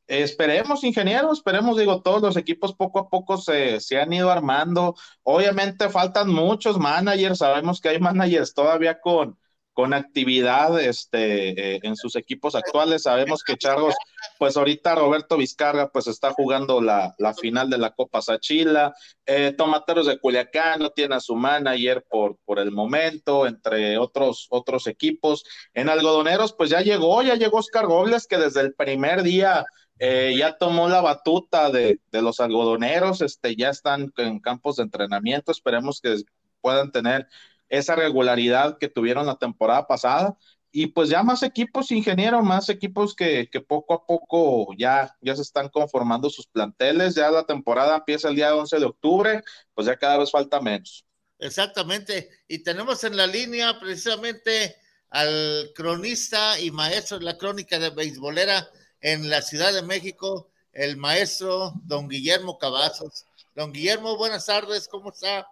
M: Esperemos, ingeniero, esperemos, digo, todos los equipos poco a poco se, se han ido armando. Obviamente faltan muchos managers, sabemos que hay managers todavía con, con actividad este, eh, en sus equipos actuales. Sabemos que Chargos, pues ahorita Roberto Vizcarra, pues está jugando la, la final de la Copa Sachila. Eh, Tomateros de Culiacán no tiene a su manager por, por el momento, entre otros, otros equipos. En Algodoneros, pues ya llegó, ya llegó Oscar Robles, que desde el primer día eh, ya tomó la batuta de, de los algodoneros, este, ya están en campos de entrenamiento, esperemos que puedan tener esa regularidad que tuvieron la temporada pasada. Y pues ya más equipos, ingeniero, más equipos que, que poco a poco ya, ya se están conformando sus planteles. Ya la temporada empieza el día 11 de octubre, pues ya cada vez falta menos.
J: Exactamente. Y tenemos en la línea precisamente al cronista y maestro de la crónica de beisbolera en la Ciudad de México, el maestro don Guillermo Cavazos. Don Guillermo, buenas tardes, ¿cómo está?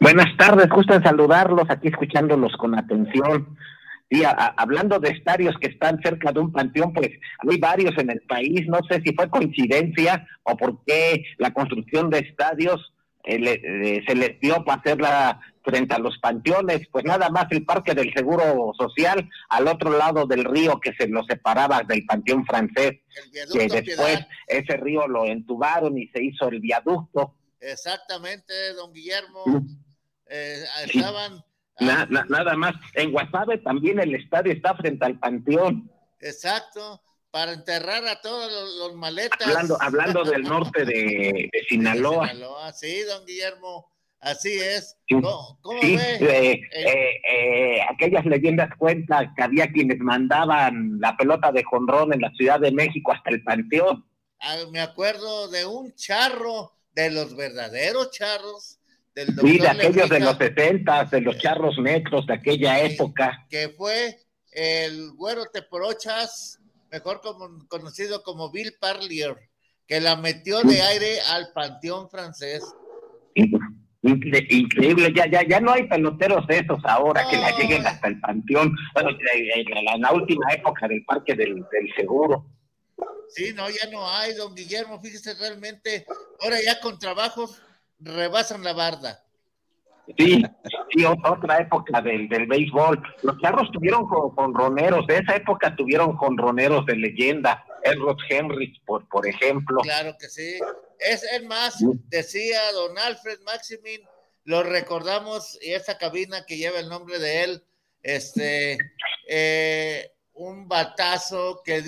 O: Buenas tardes, gusto en saludarlos, aquí escuchándolos con atención. Y a- a- hablando de estadios que están cerca de un panteón, pues hay varios en el país, no sé si fue coincidencia o por qué la construcción de estadios eh, le- eh, se les dio para hacerla frente a los panteones, pues nada más el Parque del Seguro Social al otro lado del río que se lo separaba del Panteón Francés, que después
J: Piedad.
O: ese río lo entubaron y se hizo el viaducto.
J: Exactamente, don Guillermo. Eh,
O: Sí.
J: estaban,
O: Na- na- nada más. En Guasave también el estadio está frente al panteón.
J: exacto, para enterrar a todos los, los maletas.
O: Hablando, hablando del norte de, de Sinaloa.
J: Sinaloa, Sí, don Guillermo, así es.
O: Sí,
J: ¿Cómo, cómo
O: sí,
J: ve?
O: eh, eh, eh, aquellas leyendas cuentan que había quienes mandaban la pelota de jonrón en la Ciudad de México hasta el panteón.
J: Ah, me acuerdo de un charro, de los verdaderos charros, del
O: Sí, de aquellos de los 60, de los charros negros de aquella época.
J: que fue el güero Teporochas, mejor como- conocido como Bill Parlier, que la metió de aire al panteón francés.
O: Increíble, ya, ya, ya no hay peloteros de esos ahora que la lleguen hasta el panteón, bueno, en la, última época del Parque del, del Seguro.
J: Sí, no, ya no hay, don Guillermo, fíjese realmente, ahora ya con trabajos rebasan la barda.
O: Sí, sí, otra época del, del béisbol. Los charros tuvieron jonroneros, de esa época tuvieron jonroneros de leyenda. Elrod Henry, por, por ejemplo.
J: Claro que sí. Es el más, decía don Alfred Maximin, lo recordamos, y esa cabina que lleva el nombre de él, este, eh, un batazo que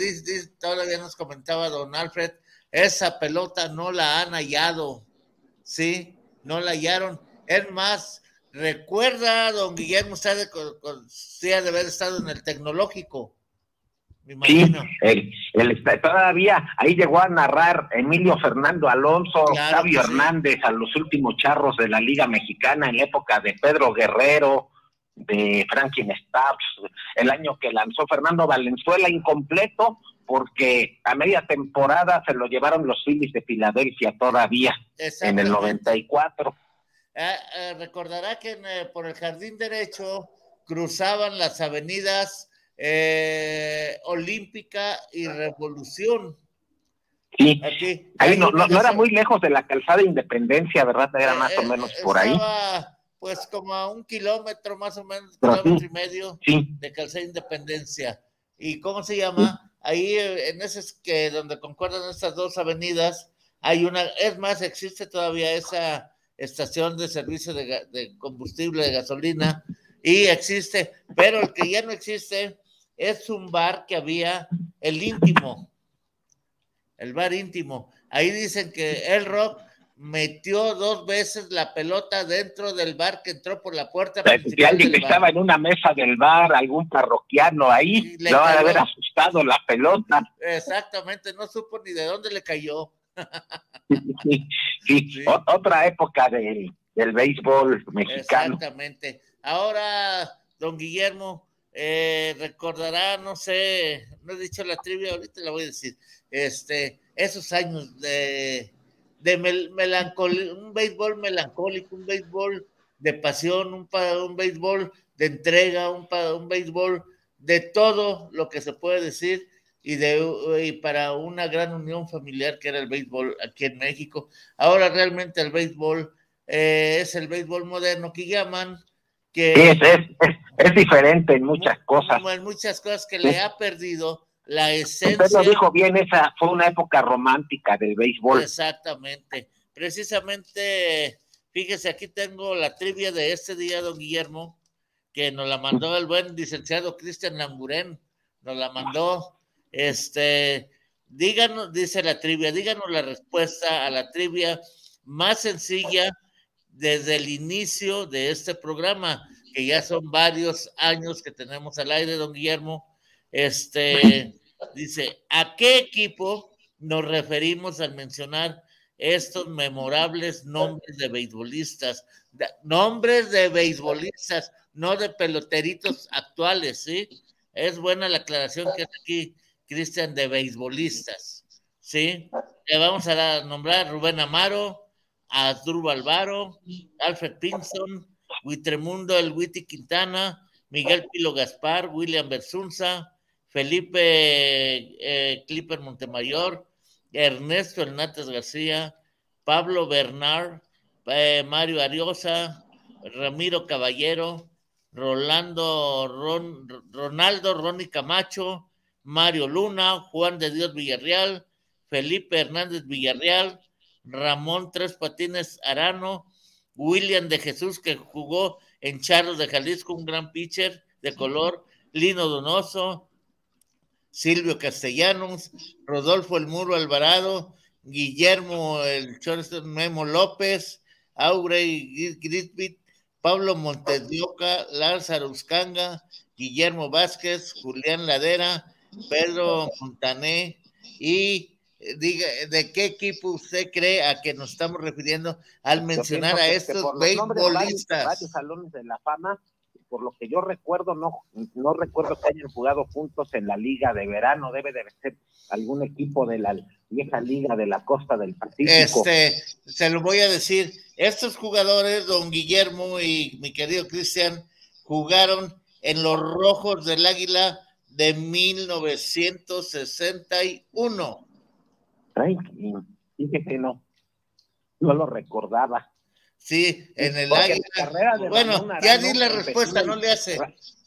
J: todavía nos comentaba don Alfred, esa pelota no la han hallado, ¿sí? No la hallaron. Es más, recuerda, don Guillermo, usted de, con, de haber estado en el tecnológico.
O: Sí, el, todavía ahí llegó a narrar Emilio Fernando Alonso, Octavio Hernández a los últimos charros de la Liga Mexicana en la época de Pedro Guerrero, de Franklin Stubbs, el año que lanzó Fernando Valenzuela incompleto, porque a media temporada se lo llevaron los Phillies de Filadelfia todavía en el 94.
J: Eh, eh, recordará que eh, por el jardín derecho cruzaban las avenidas Olímpica y Revolución.
O: Sí, ahí no, era muy lejos de la calzada Independencia, ¿verdad? Era más o menos por ahí.
J: Pues como a un kilómetro más o menos, kilómetro y medio de calzada Independencia. ¿Y cómo se llama? Ahí en ese que donde concuerdan estas dos avenidas, hay una, es más, existe todavía esa estación de servicio de, combustible de gasolina y existe, pero el que ya no existe es un bar que había, el íntimo, el bar íntimo. Ahí dicen que el rock metió dos veces la pelota dentro del bar que entró por la puerta.
O: Si alguien que estaba en una mesa del bar, algún parroquiano ahí, le va a haber asustado la pelota.
J: Exactamente, no supo ni de dónde le cayó.
O: sí, otra época del, del béisbol mexicano.
J: Exactamente. Ahora, don Guillermo, eh, recordará, no sé, no he dicho la trivia, ahorita la voy a decir, este, esos años de, de un béisbol melancólico, un béisbol de pasión, un, un béisbol de entrega, un, un béisbol de todo lo que se puede decir y, de, para una gran unión familiar que era el béisbol aquí en México. Ahora realmente el béisbol eh, es el béisbol moderno que llaman. Que,
O: es, es, diferente en muchas cosas.
J: En muchas cosas que le ha perdido la esencia.
O: Usted lo dijo bien, esa fue una época romántica del béisbol.
J: Exactamente. Precisamente, fíjese, aquí tengo la trivia de este día, don Guillermo, que nos la mandó el buen licenciado Cristian Lamburén, nos la mandó este, díganos, dice la trivia, díganos la respuesta a la trivia más sencilla desde el inicio de este programa, que ya son varios años que tenemos al aire, don Guillermo. Este, dice, ¿a qué equipo nos referimos al mencionar estos memorables nombres de beisbolistas? nombres de beisbolistas, no de peloteritos actuales, ¿sí? Es buena la aclaración que aquí Cristian de beisbolistas, ¿sí? Le vamos a nombrar Rubén Amaro, a Durval Alvaro, Alfred Pinson, Huitremundo El Witty Quintana, Miguel Pilo Gaspar, William Bersunza, Felipe eh, Clipper Montemayor, Ernesto Hernández García, Pablo Bernard, eh, Mario Ariosa, Ramiro Caballero, Rolando Ronaldo Ronnie Camacho, Mario Luna, Juan de Dios Villarreal, Felipe Hernández Villarreal, Ramón Tres Patines Arano, William de Jesús, que jugó en Charlos de Jalisco, un gran pitcher de color, Lino Donoso, Silvio Castellanos, Rodolfo El Muro Alvarado, Guillermo El Chorsten Memo López, Aurey Grisbit, Pablo Montedioca, Lázaro Uscanga, Guillermo Vázquez, Julián Ladera, Pedro Montané y eh, diga de qué equipo usted cree a que nos estamos refiriendo al mencionar a estos beisbolistas.
O: Varios, salones de la fama, por lo que yo recuerdo, no, no recuerdo que hayan jugado juntos en la liga de verano, debe de ser algún equipo de la vieja liga de la costa del Pacífico.
J: Este, se lo voy a decir, estos jugadores, don Guillermo y mi querido Cristian, jugaron en los Rojos del Águila de 1961.
O: Ay, fíjese, no, no lo recordaba.
J: Sí, en el Águila. Bueno, ya di la respuesta, no le hace.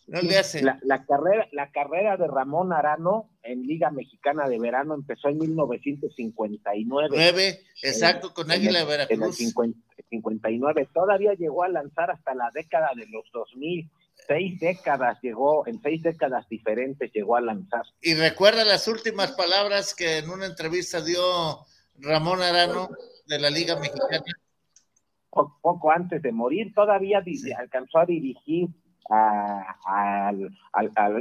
J: No le hace.
O: La, carrera, la carrera de Ramón Arano en Liga Mexicana de Verano empezó en 1959.
J: 9, exacto, con Águila de Veracruz.
O: En el 59. Todavía llegó a lanzar hasta la década de los 2000 seis décadas llegó, en seis décadas diferentes llegó a lanzar.
J: Y recuerda las últimas palabras que en una entrevista dio Ramón Arano de la Liga Mexicana.
O: Poco antes de morir, todavía alcanzó a dirigir a,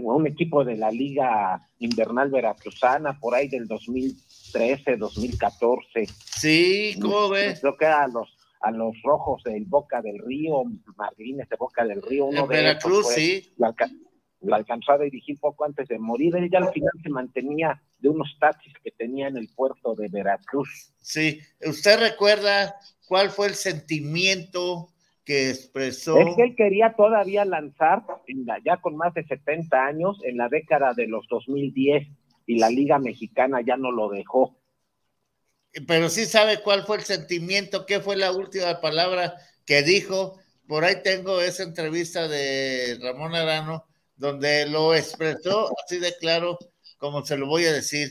O: un equipo de la Liga Invernal Veracruzana por ahí del 2013, 2014.
J: Sí, ¿cómo ves?
O: Creo que a los a los rojos del Boca del Río, Marlines de Boca del Río, uno de
J: Veracruz, sí.
O: Lo, alcanzó a dirigir poco antes de morir. Él ya al final se mantenía de unos taxis que tenía en el puerto de Veracruz.
J: Sí, ¿usted recuerda cuál fue el sentimiento que expresó?
O: Es que él quería todavía lanzar, ya con más de 70 años, en la década de los 2010, y la Liga Mexicana ya no lo dejó
J: pero sí sabe cuál fue el sentimiento, qué fue la última palabra que dijo. Por ahí tengo esa entrevista de Ramón Arano, donde lo expresó así de claro, como se lo voy a decir.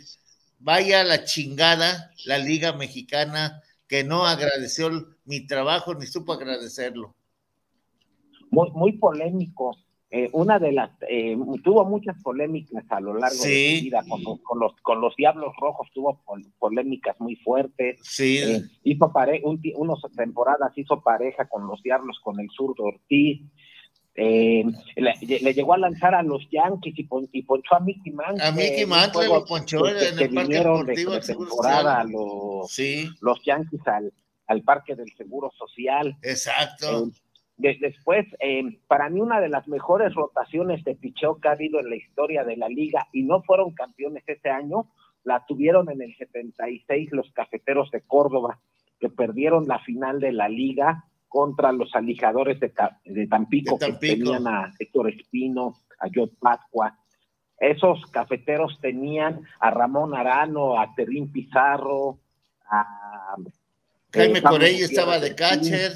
J: Vaya la chingada la Liga Mexicana que no agradeció mi trabajo ni supo agradecerlo.
O: Muy, muy polémico eh, una de las, eh, tuvo muchas polémicas a lo largo de su vida, con, los, con los Diablos Rojos tuvo polémicas muy fuertes.
J: Sí.
O: Eh, hizo pare un, unas temporadas hizo pareja con los Diablos, con el sur de Ortiz. le, llegó a lanzar a los Yankees y, ponchó a Mickey Mantle.
J: A Mickey Mantle lo ponchó en el Parque Deportivo
O: de, temporada los,
J: sí.
O: los Yankees al, al Parque del Seguro Social.
J: Exacto
O: después, eh, para mí una de las mejores rotaciones de picheo que ha habido en la historia de la liga y no fueron campeones ese año, la tuvieron en el 76 los Cafeteros de Córdoba, que perdieron la final de la liga contra los alijadores de, Tampico, que tenían a Héctor Espino, a Joe Pascua. Esos cafeteros tenían a Ramón Arano, a Terrín Pizarro, a...
J: Jaime Corey estaba de catcher.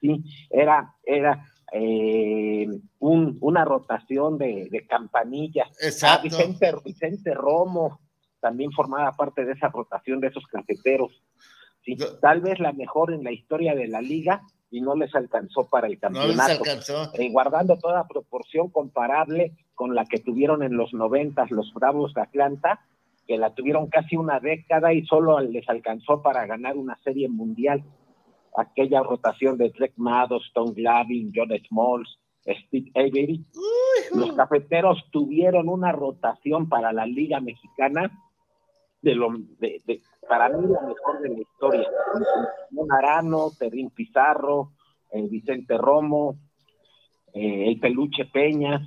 O: ¿sí? Era, era eh, una rotación de, de campanillas.
J: Exacto.
O: Vicente, Vicente Romo también formaba parte de esa rotación de esos cafeteros. ¿Sí? Tal vez la mejor en la historia de la liga y no les alcanzó para el campeonato. No
J: les alcanzó.
O: Eh, guardando toda proporción comparable con la que tuvieron en los noventas los Bravos de Atlanta, que la tuvieron casi una década y solo les alcanzó para ganar una serie mundial aquella rotación de Drake Mados, Tom Glavin, John Smalls, Steve Avery. Los cafeteros tuvieron una rotación para la Liga Mexicana de lo de, para mí la mejor de la historia. Arano, Terrín Pizarro, eh, Vicente Romo, eh, el Peluche Peña,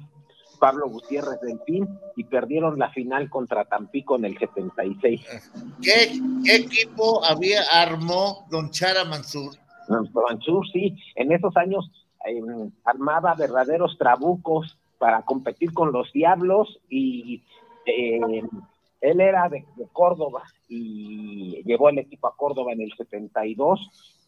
O: Pablo Gutiérrez fin y perdieron la final contra Tampico en el 76.
J: ¿Qué, qué equipo había armó Don Chara Mansur?
O: Mansur, sí, en esos años em, armaba verdaderos trabucos para competir con los diablos y em, él era de, Córdoba y llevó el equipo a Córdoba en el 72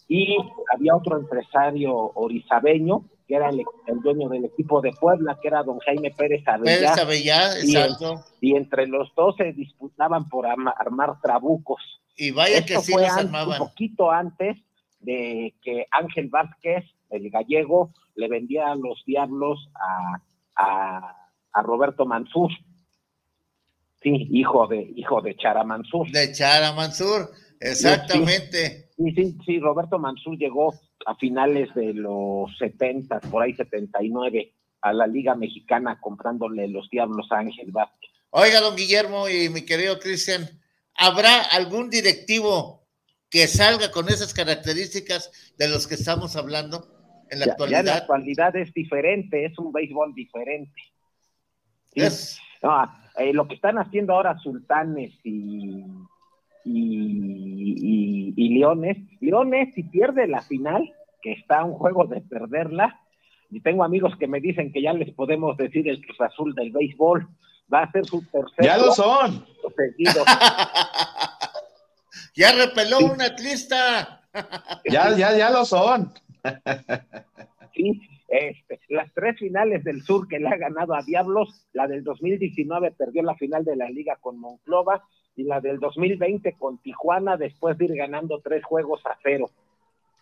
O: y había otro empresario orizabeño que era el, dueño del equipo de Puebla, que era don Jaime Pérez
J: Avellá. Pérez exacto.
O: Y, entre los dos se disputaban por armar trabucos.
J: Y vaya que sí los armaban.
O: Un poquito antes de que Ángel Vázquez, el gallego, le vendía a los diablos a, a, Roberto Mansur. Sí, hijo de, hijo de Chara Mansur.
J: De Chara Mansur, exactamente.
O: Sí, sí, sí, Roberto Mansur llegó a finales de los 70, por ahí 79, a la Liga Mexicana comprándole los diablos a Ángel Vázquez.
J: Oiga, don Guillermo y mi querido Cristian, ¿habrá algún directivo que salga con esas características de los que estamos hablando en la actualidad.
O: en la actualidad es diferente, es un béisbol diferente. Eh, lo que están haciendo ahora Sultanes y, y, y, Leones. Leones, si pierde la final, que está a un juego de perderla, y tengo amigos que me dicen que ya les podemos decir el Cruz Azul del béisbol, va a ser su tercer.
M: Ya lo son.
J: ya repeló un atlista.
M: ya, ya, ya lo son.
O: sí, este, las tres finales del sur que le ha ganado a Diablos, la del 2019 perdió la final de la liga con Monclova y la del 2020 con Tijuana después de ir ganando tres juegos a cero.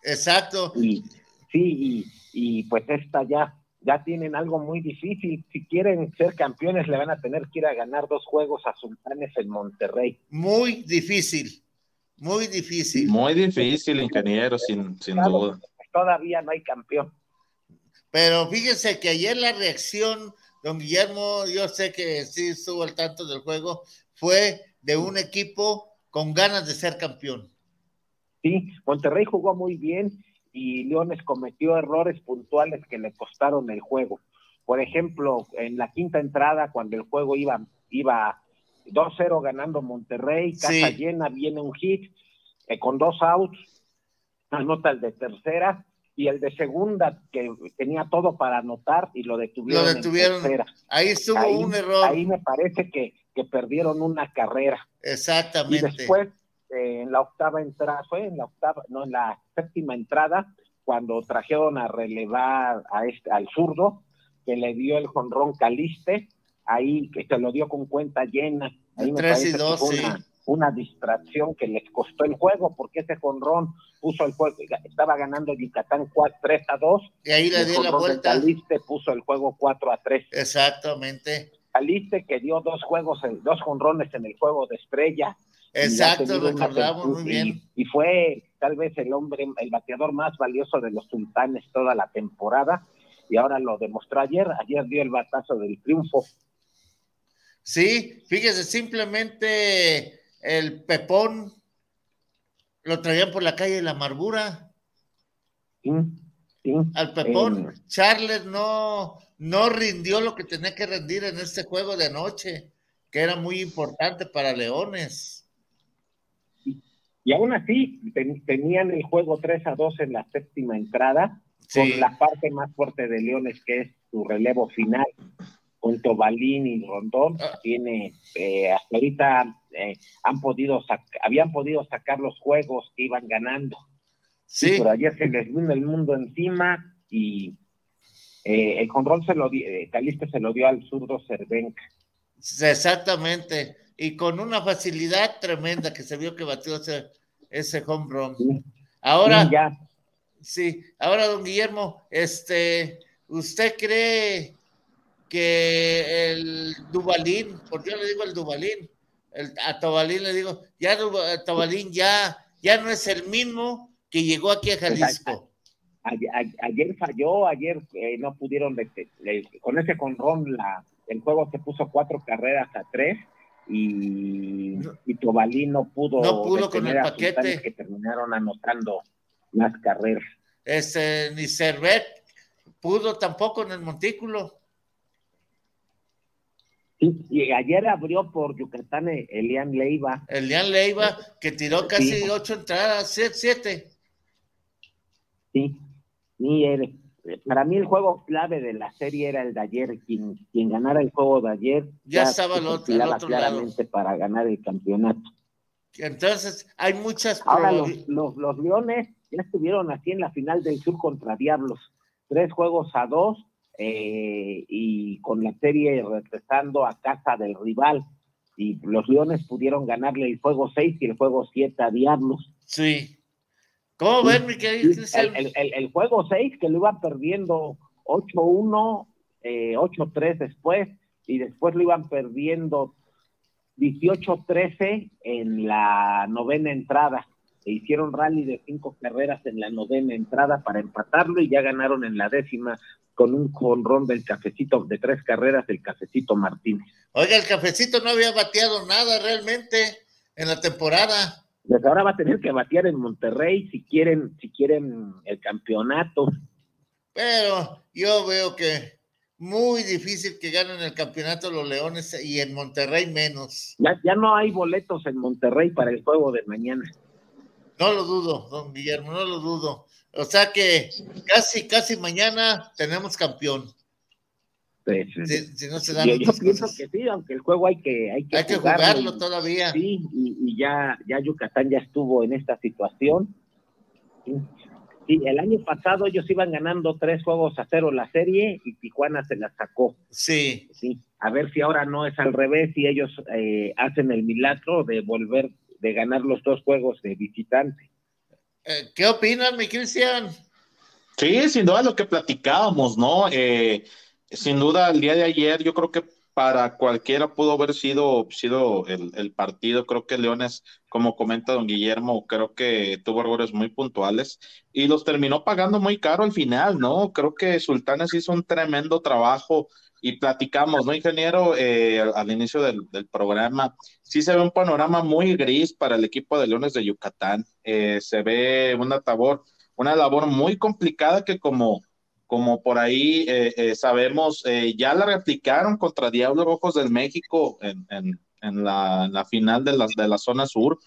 J: Exacto.
O: Y, sí, y, pues esta ya, ya tienen algo muy difícil. Si quieren ser campeones, le van a tener que ir a ganar dos juegos a Sultanes en Monterrey.
J: Muy difícil, muy difícil.
M: Muy difícil, ingeniero, sin, sin duda.
O: Todavía no hay campeón.
J: Pero fíjense que ayer la reacción, don Guillermo, yo sé que sí estuvo al tanto del juego, fue de un equipo con ganas de ser campeón.
O: Sí, Monterrey jugó muy bien y Leones cometió errores puntuales que le costaron el juego. Por ejemplo, en la quinta entrada, cuando el juego iba, iba 2-0 ganando Monterrey, casa llena, viene un hit eh, con dos outs, anota el de tercera y el de segunda que tenía todo para anotar y lo detuvieron.
J: Lo detuvieron. ahí estuvo un error.
O: Ahí me parece que, que perdieron una carrera.
J: Exactamente.
O: Y después eh, en la octava entrada, fue en la octava, no, en la séptima entrada, cuando trajeron a relevar a este, al zurdo, que le dio el jonrón Caliste, ahí que se lo dio con cuenta llena. Ahí
J: me y dos,
O: una, una, distracción que les costó el juego, porque ese jonrón puso el juego, estaba ganando Yucatán 4, 3 a 2.
J: Y ahí le dio la vuelta.
O: Caliste puso el juego 4 a 3.
J: Exactamente.
O: Caliste que dio dos juegos, dos jonrones en el juego de estrella,
J: Exacto, recordamos muy bien.
O: Y, fue tal vez el hombre, el bateador más valioso de los sultanes toda la temporada, y ahora lo demostró ayer, ayer dio el batazo del triunfo.
J: Sí, fíjese, simplemente el Pepón lo traían por la calle de la amargura.
O: Sí, sí.
J: Al Pepón, Charles no, no rindió lo que tenía que rendir en este juego de noche, que era muy importante para Leones.
O: Y aún así, tenían el juego 3 a 2 en la séptima entrada, con la parte más fuerte de Leones, que es su relevo final, con Tobalín y Rondón. Ah. Tiene, eh, hasta ahorita eh, han podido habían podido sacar los juegos que iban ganando. Sí. pero ayer se les vino el mundo encima y eh, el control se lo dio, Caliste se lo dio al zurdo Cervenca.
J: Exactamente y con una facilidad tremenda que se vio que batió ese, ese home run. Ahora, sí, ahora, don Guillermo, este, ¿usted cree que el Dubalín, porque yo le digo el Dubalín, el, a Tobalín le digo, ya Tobalín ya, ya no es el mismo que llegó aquí a Jalisco.
O: Ayer, falló, ayer eh, no pudieron, con ese conrón la, el juego se puso cuatro carreras a tres y, y Tobalí no pudo,
J: no pudo con el paquete
O: que terminaron anotando más carreras.
J: Este, ni Servet pudo tampoco en el montículo.
O: Y ayer abrió por Yucatán Elian Leiva.
J: Elian Leiva, que tiró casi ocho entradas, siete.
O: Sí, sí, para mí el juego clave de la serie era el de ayer. Quien, quien ganara el juego de ayer
J: ya, estaba al otro,
O: claramente para ganar el campeonato.
J: Entonces, hay muchas.
O: Ahora, los, los, Leones ya estuvieron así en la final del Sur contra Diablos. Tres juegos a dos eh, y con la serie regresando a casa del rival. Y los Leones pudieron ganarle el juego seis y el juego siete a Diablos.
J: Sí. ¿Cómo ven, mi
O: el, el, juego 6 que lo iban perdiendo 8-1, 8-3 eh, después, y después lo iban perdiendo 18-13 en la novena entrada. E hicieron rally de cinco carreras en la novena entrada para empatarlo y ya ganaron en la décima con un conrón del cafecito de tres carreras del cafecito Martínez.
J: Oiga, el cafecito no había bateado nada realmente en la temporada.
O: Pues ahora va a tener que batear en Monterrey si quieren, si quieren el campeonato.
J: Pero yo veo que muy difícil que ganen el campeonato los Leones y en Monterrey menos.
O: Ya, ya no hay boletos en Monterrey para el juego de mañana.
J: No lo dudo, don Guillermo, no lo dudo. O sea que casi, casi mañana tenemos campeón.
O: Pues,
J: Si, si no se dan
O: yo, yo pienso que sí, aunque el juego hay que, hay que,
J: Hay que
O: jugarlo,
J: jugarlo
O: y-
J: todavía.
O: Sí, y, y ya, ya Yucatán ya estuvo en esta situación. Sí. Sí, el año pasado ellos iban ganando tres juegos a cero la serie y Tijuana se la sacó.
J: Sí.
O: Sí. A ver si ahora no es al revés y ellos eh, hacen el milagro de volver, de ganar los dos juegos de visitante.
J: Eh, ¿Qué opinas, mi Cristian?
M: Sí, sin duda lo que platicábamos, ¿no? Eh, sin duda, el día de ayer yo creo que para cualquiera pudo haber sido, sido el, el partido. Creo que Leones, como comenta don Guillermo, creo que tuvo errores muy puntuales y los terminó pagando muy caro al final, ¿no? Creo que Sultanes hizo un tremendo trabajo y platicamos, ¿no, ingeniero? Eh, al, inicio del, programa, sí se ve un panorama muy gris para el equipo de Leones de Yucatán. Eh, se ve una labor, una labor muy complicada que como, como por ahí eh, eh, sabemos, eh, ya la replicaron contra Diablos Rojos del México en, en, la, en la final de, las, de la zona sur.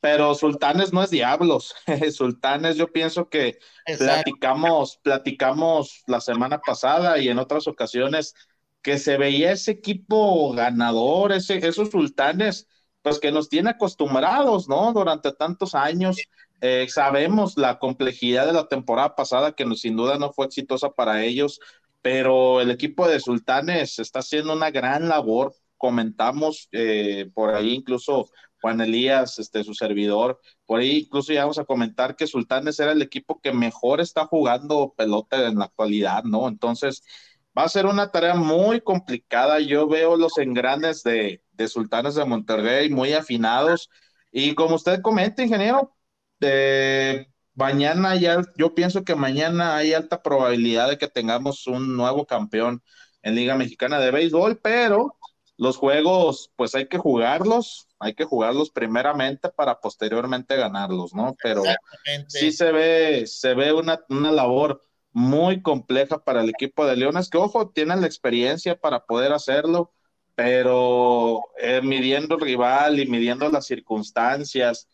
M: Pero Sultanes no es Diablos. Sultanes, yo pienso que platicamos, platicamos la semana pasada y en otras ocasiones que se veía ese equipo ganador, ese, esos sultanes, pues que nos tiene acostumbrados, ¿no? Durante tantos años. Eh, sabemos la complejidad de la temporada pasada, que no- sin duda no fue exitosa para ellos, pero el equipo de Sultanes está haciendo una gran labor. Comentamos eh, por ahí incluso Juan Elías, este, su servidor, por ahí incluso llegamos a comentar que Sultanes era el equipo que mejor está jugando pelota en la actualidad, ¿no? Entonces, va a ser una tarea muy complicada. Yo veo los engranes de, de Sultanes de Monterrey muy afinados. Y como usted comenta, ingeniero, mañana ya, yo pienso que mañana hay alta probabilidad de que tengamos un nuevo campeón en Liga Mexicana de Béisbol, pero los juegos, pues hay que jugarlos, hay que jugarlos primeramente para posteriormente ganarlos, ¿no? Pero sí se ve, se ve una, una labor muy compleja para el equipo de Leones, que ojo, tienen la experiencia para poder hacerlo, pero eh, midiendo el rival y midiendo las circunstancias,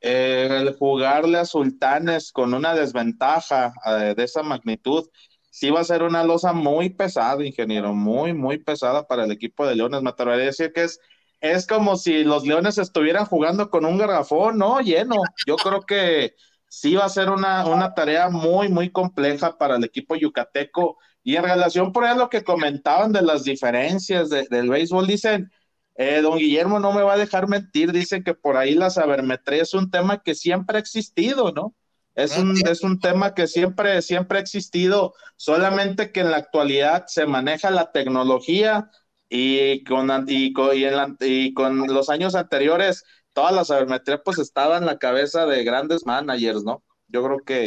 M: eh, el jugarle a Sultanes con una desventaja eh, de esa magnitud, sí va a ser una losa muy pesada, ingeniero, muy, muy pesada para el equipo de Leones. Me atrevería a decir que es, es como si los Leones estuvieran jugando con un garrafón, ¿no? Lleno. Yo creo que sí va a ser una, una tarea muy, muy compleja para el equipo yucateco. Y en relación por ahí a lo que comentaban de las diferencias de- del béisbol, dicen, eh, don Guillermo no me va a dejar mentir, dice que por ahí la sabermetría es un tema que siempre ha existido, ¿no? Es un, es un tema que siempre, siempre ha existido, solamente que en la actualidad se maneja la tecnología y con, y con, y en la- y con los años anteriores toda la sabermetría pues estaba en la cabeza de grandes managers, ¿no? Yo creo que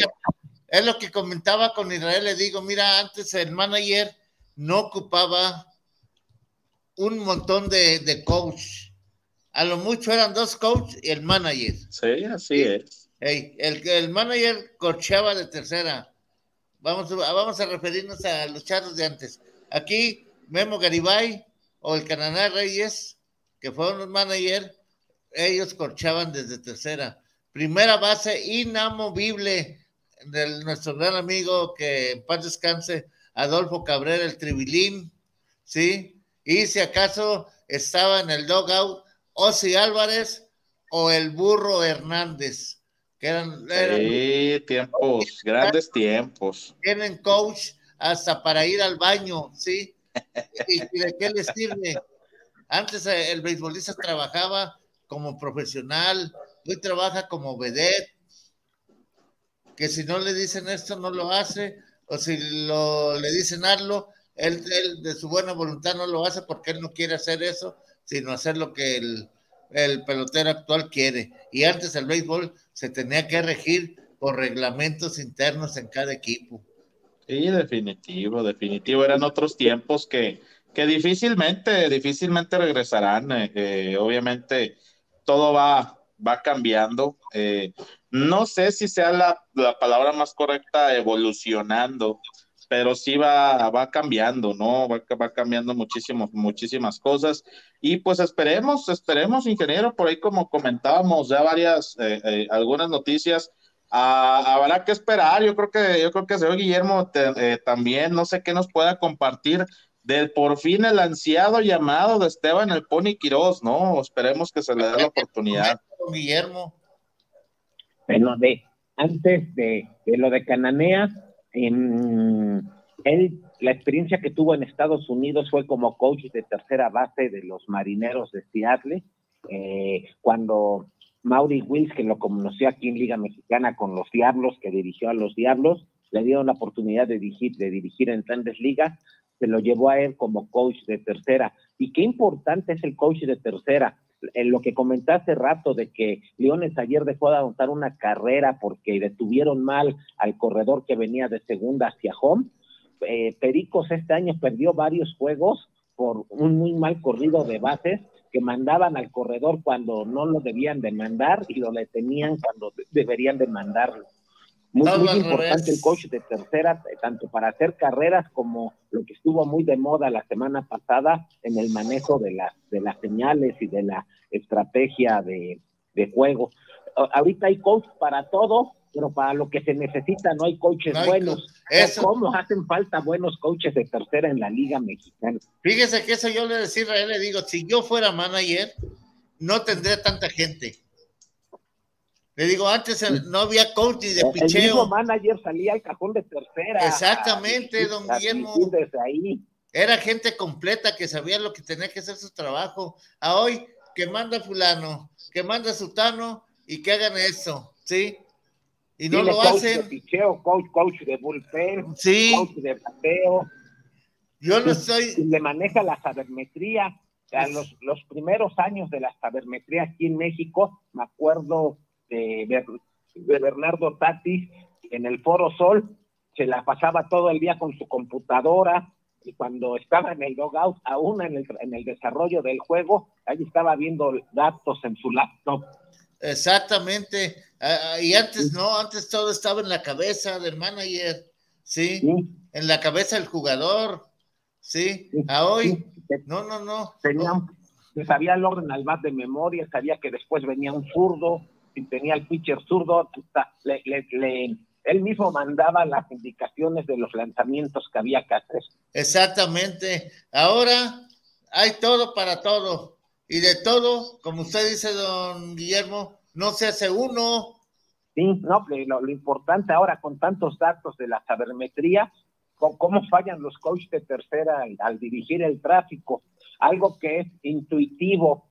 J: Es lo que comentaba con Israel, le digo, mira, antes el manager no ocupaba un montón de, de coach. A lo mucho eran dos coach y el manager.
M: sí, así es.
J: Ey, el, el manager corcheaba de tercera. Vamos, vamos a referirnos a los charros de antes. Aquí, Memo Garibay o el Cananá Reyes, que fueron los manager, ellos corchaban desde tercera. Primera base inamovible de nuestro gran amigo que en paz descanse, Adolfo Cabrera, el Tribilín, ¿sí? Y si acaso estaba en el dogout Osi Álvarez o el Burro Hernández, que eran, eran
M: Sí, tiempos, grandes tiempos.
J: tienen coach hasta para ir al baño, ¿sí? ¿Y, de qué les sirve? Antes eh, el beisbolista trabajaba como profesional, hoy trabaja como vedette, que si no le dicen esto no lo hace, o si lo, le dicen hazlo, él, él de su buena voluntad no lo hace porque él no quiere hacer eso, sino hacer lo que el, el pelotero actual quiere. Y antes el béisbol se tenía que regir por reglamentos internos en cada equipo.
M: Sí, definitivo, definitivo. Eran otros tiempos que, que difícilmente, difícilmente regresarán. eh, eh, obviamente todo va, va cambiando. eh, no sé si sea la, la palabra más correcta evolucionando, pero sí va, va cambiando, ¿no? Va, va cambiando muchísimo, muchísimas cosas. Y pues esperemos, esperemos, ingeniero, por ahí como comentábamos ya varias, eh, algunas noticias. Ah, habrá que esperar, yo creo que, yo creo que señor Guillermo eh, también, no sé qué nos pueda compartir del por fin el ansiado llamado de Esteban el Pony Quirós, ¿no? Esperemos que se le dé la oportunidad.
J: Guillermo.
O: Bueno, de, antes de, lo de Cananea, en, él, la experiencia que tuvo en Estados Unidos fue como coach de tercera base de los marineros de Seattle, eh, cuando Mauri Wills, que lo conoció aquí en Liga Mexicana con los Diablos, que dirigió a los Diablos, le dieron la oportunidad de dirigir, de dirigir en grandes ligas, se lo llevó a él como coach de tercera. Y qué importante es el coach de tercera. En lo que comentaste rato de que Leones ayer dejó de avanzar una carrera porque detuvieron mal al corredor que venía de segunda hacia home. Eh, Pericos este año perdió varios juegos por un muy mal corrido de bases que mandaban al corredor cuando no lo debían de mandar y lo detenían cuando deberían de mandarlo. Muy, importante el coach de tercera, tanto para hacer carreras como lo que estuvo muy de moda la semana pasada en el manejo de, las de las señales y de la estrategia de, juego. Ahorita hay coach para todo, pero para lo que se necesita no hay coaches buenos. ¿Cómo hacen falta buenos coaches de tercera en la Liga Mexicana?
J: Fíjese que eso yo le decía a él, le digo, si yo fuera manager, no tendría tanta gente. Le digo, antes no había coach de picheo. El mismo
O: manager salía al cajón de tercera.
J: Exactamente, don Guillermo. Era gente completa que sabía lo que tenía que hacer su trabajo. A hoy, que manda fulano, que manda sutano y que hagan eso, ¿sí? Y no lo hacen.
O: De picheo, coach, coach de bullpen,
J: sí.
O: coach de bateo.
J: Yo no soy.
O: Le maneja la sabermetría. los, los primeros años de la sabermetría aquí en México, me acuerdo de, Bernardo Tatis en el Foro Sol, se la pasaba todo el día con su computadora y cuando estaba en el logout, aún en el, en el desarrollo del juego, ahí estaba viendo datos en su laptop.
J: Exactamente. Ah, ah, y antes no, antes todo estaba en la cabeza del manager, ¿sí? En la cabeza del jugador, ¿sí? A hoy, no, no, no.
O: sabía el orden al bat de memoria, sabía que después venía un zurdo, tenía el pitcher zurdo, le, él mismo mandaba las indicaciones de los lanzamientos que había que hacer.
J: Exactamente. Ahora hay todo para todo. Y de todo, como usted dice, don Guillermo, no se hace uno.
O: Sí, no, lo, importante ahora con tantos datos de la sabermetría, con cómo fallan los coaches de tercera al, dirigir el tráfico, algo que es intuitivo,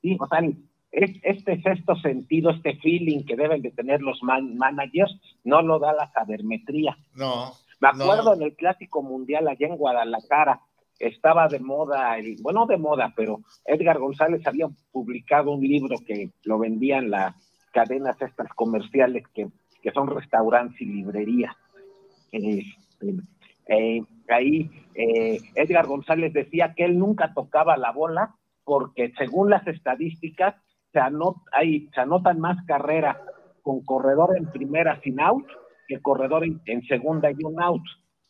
O: sí, o sea, este sexto sentido, este feeling que deben de tener los managers, no lo da la sabermetría.
J: No.
O: Me acuerdo en el Clásico Mundial allá en Guadalajara, estaba de moda, bueno, de moda, pero Edgar González había publicado un libro que lo vendían las cadenas estas comerciales que, que son restaurantes y librerías. Este, eh, ahí eh, Edgar González decía que él nunca tocaba la bola porque según las estadísticas se, hay, se anotan más carreras con corredor en primera sin out que corredor en, segunda y un out.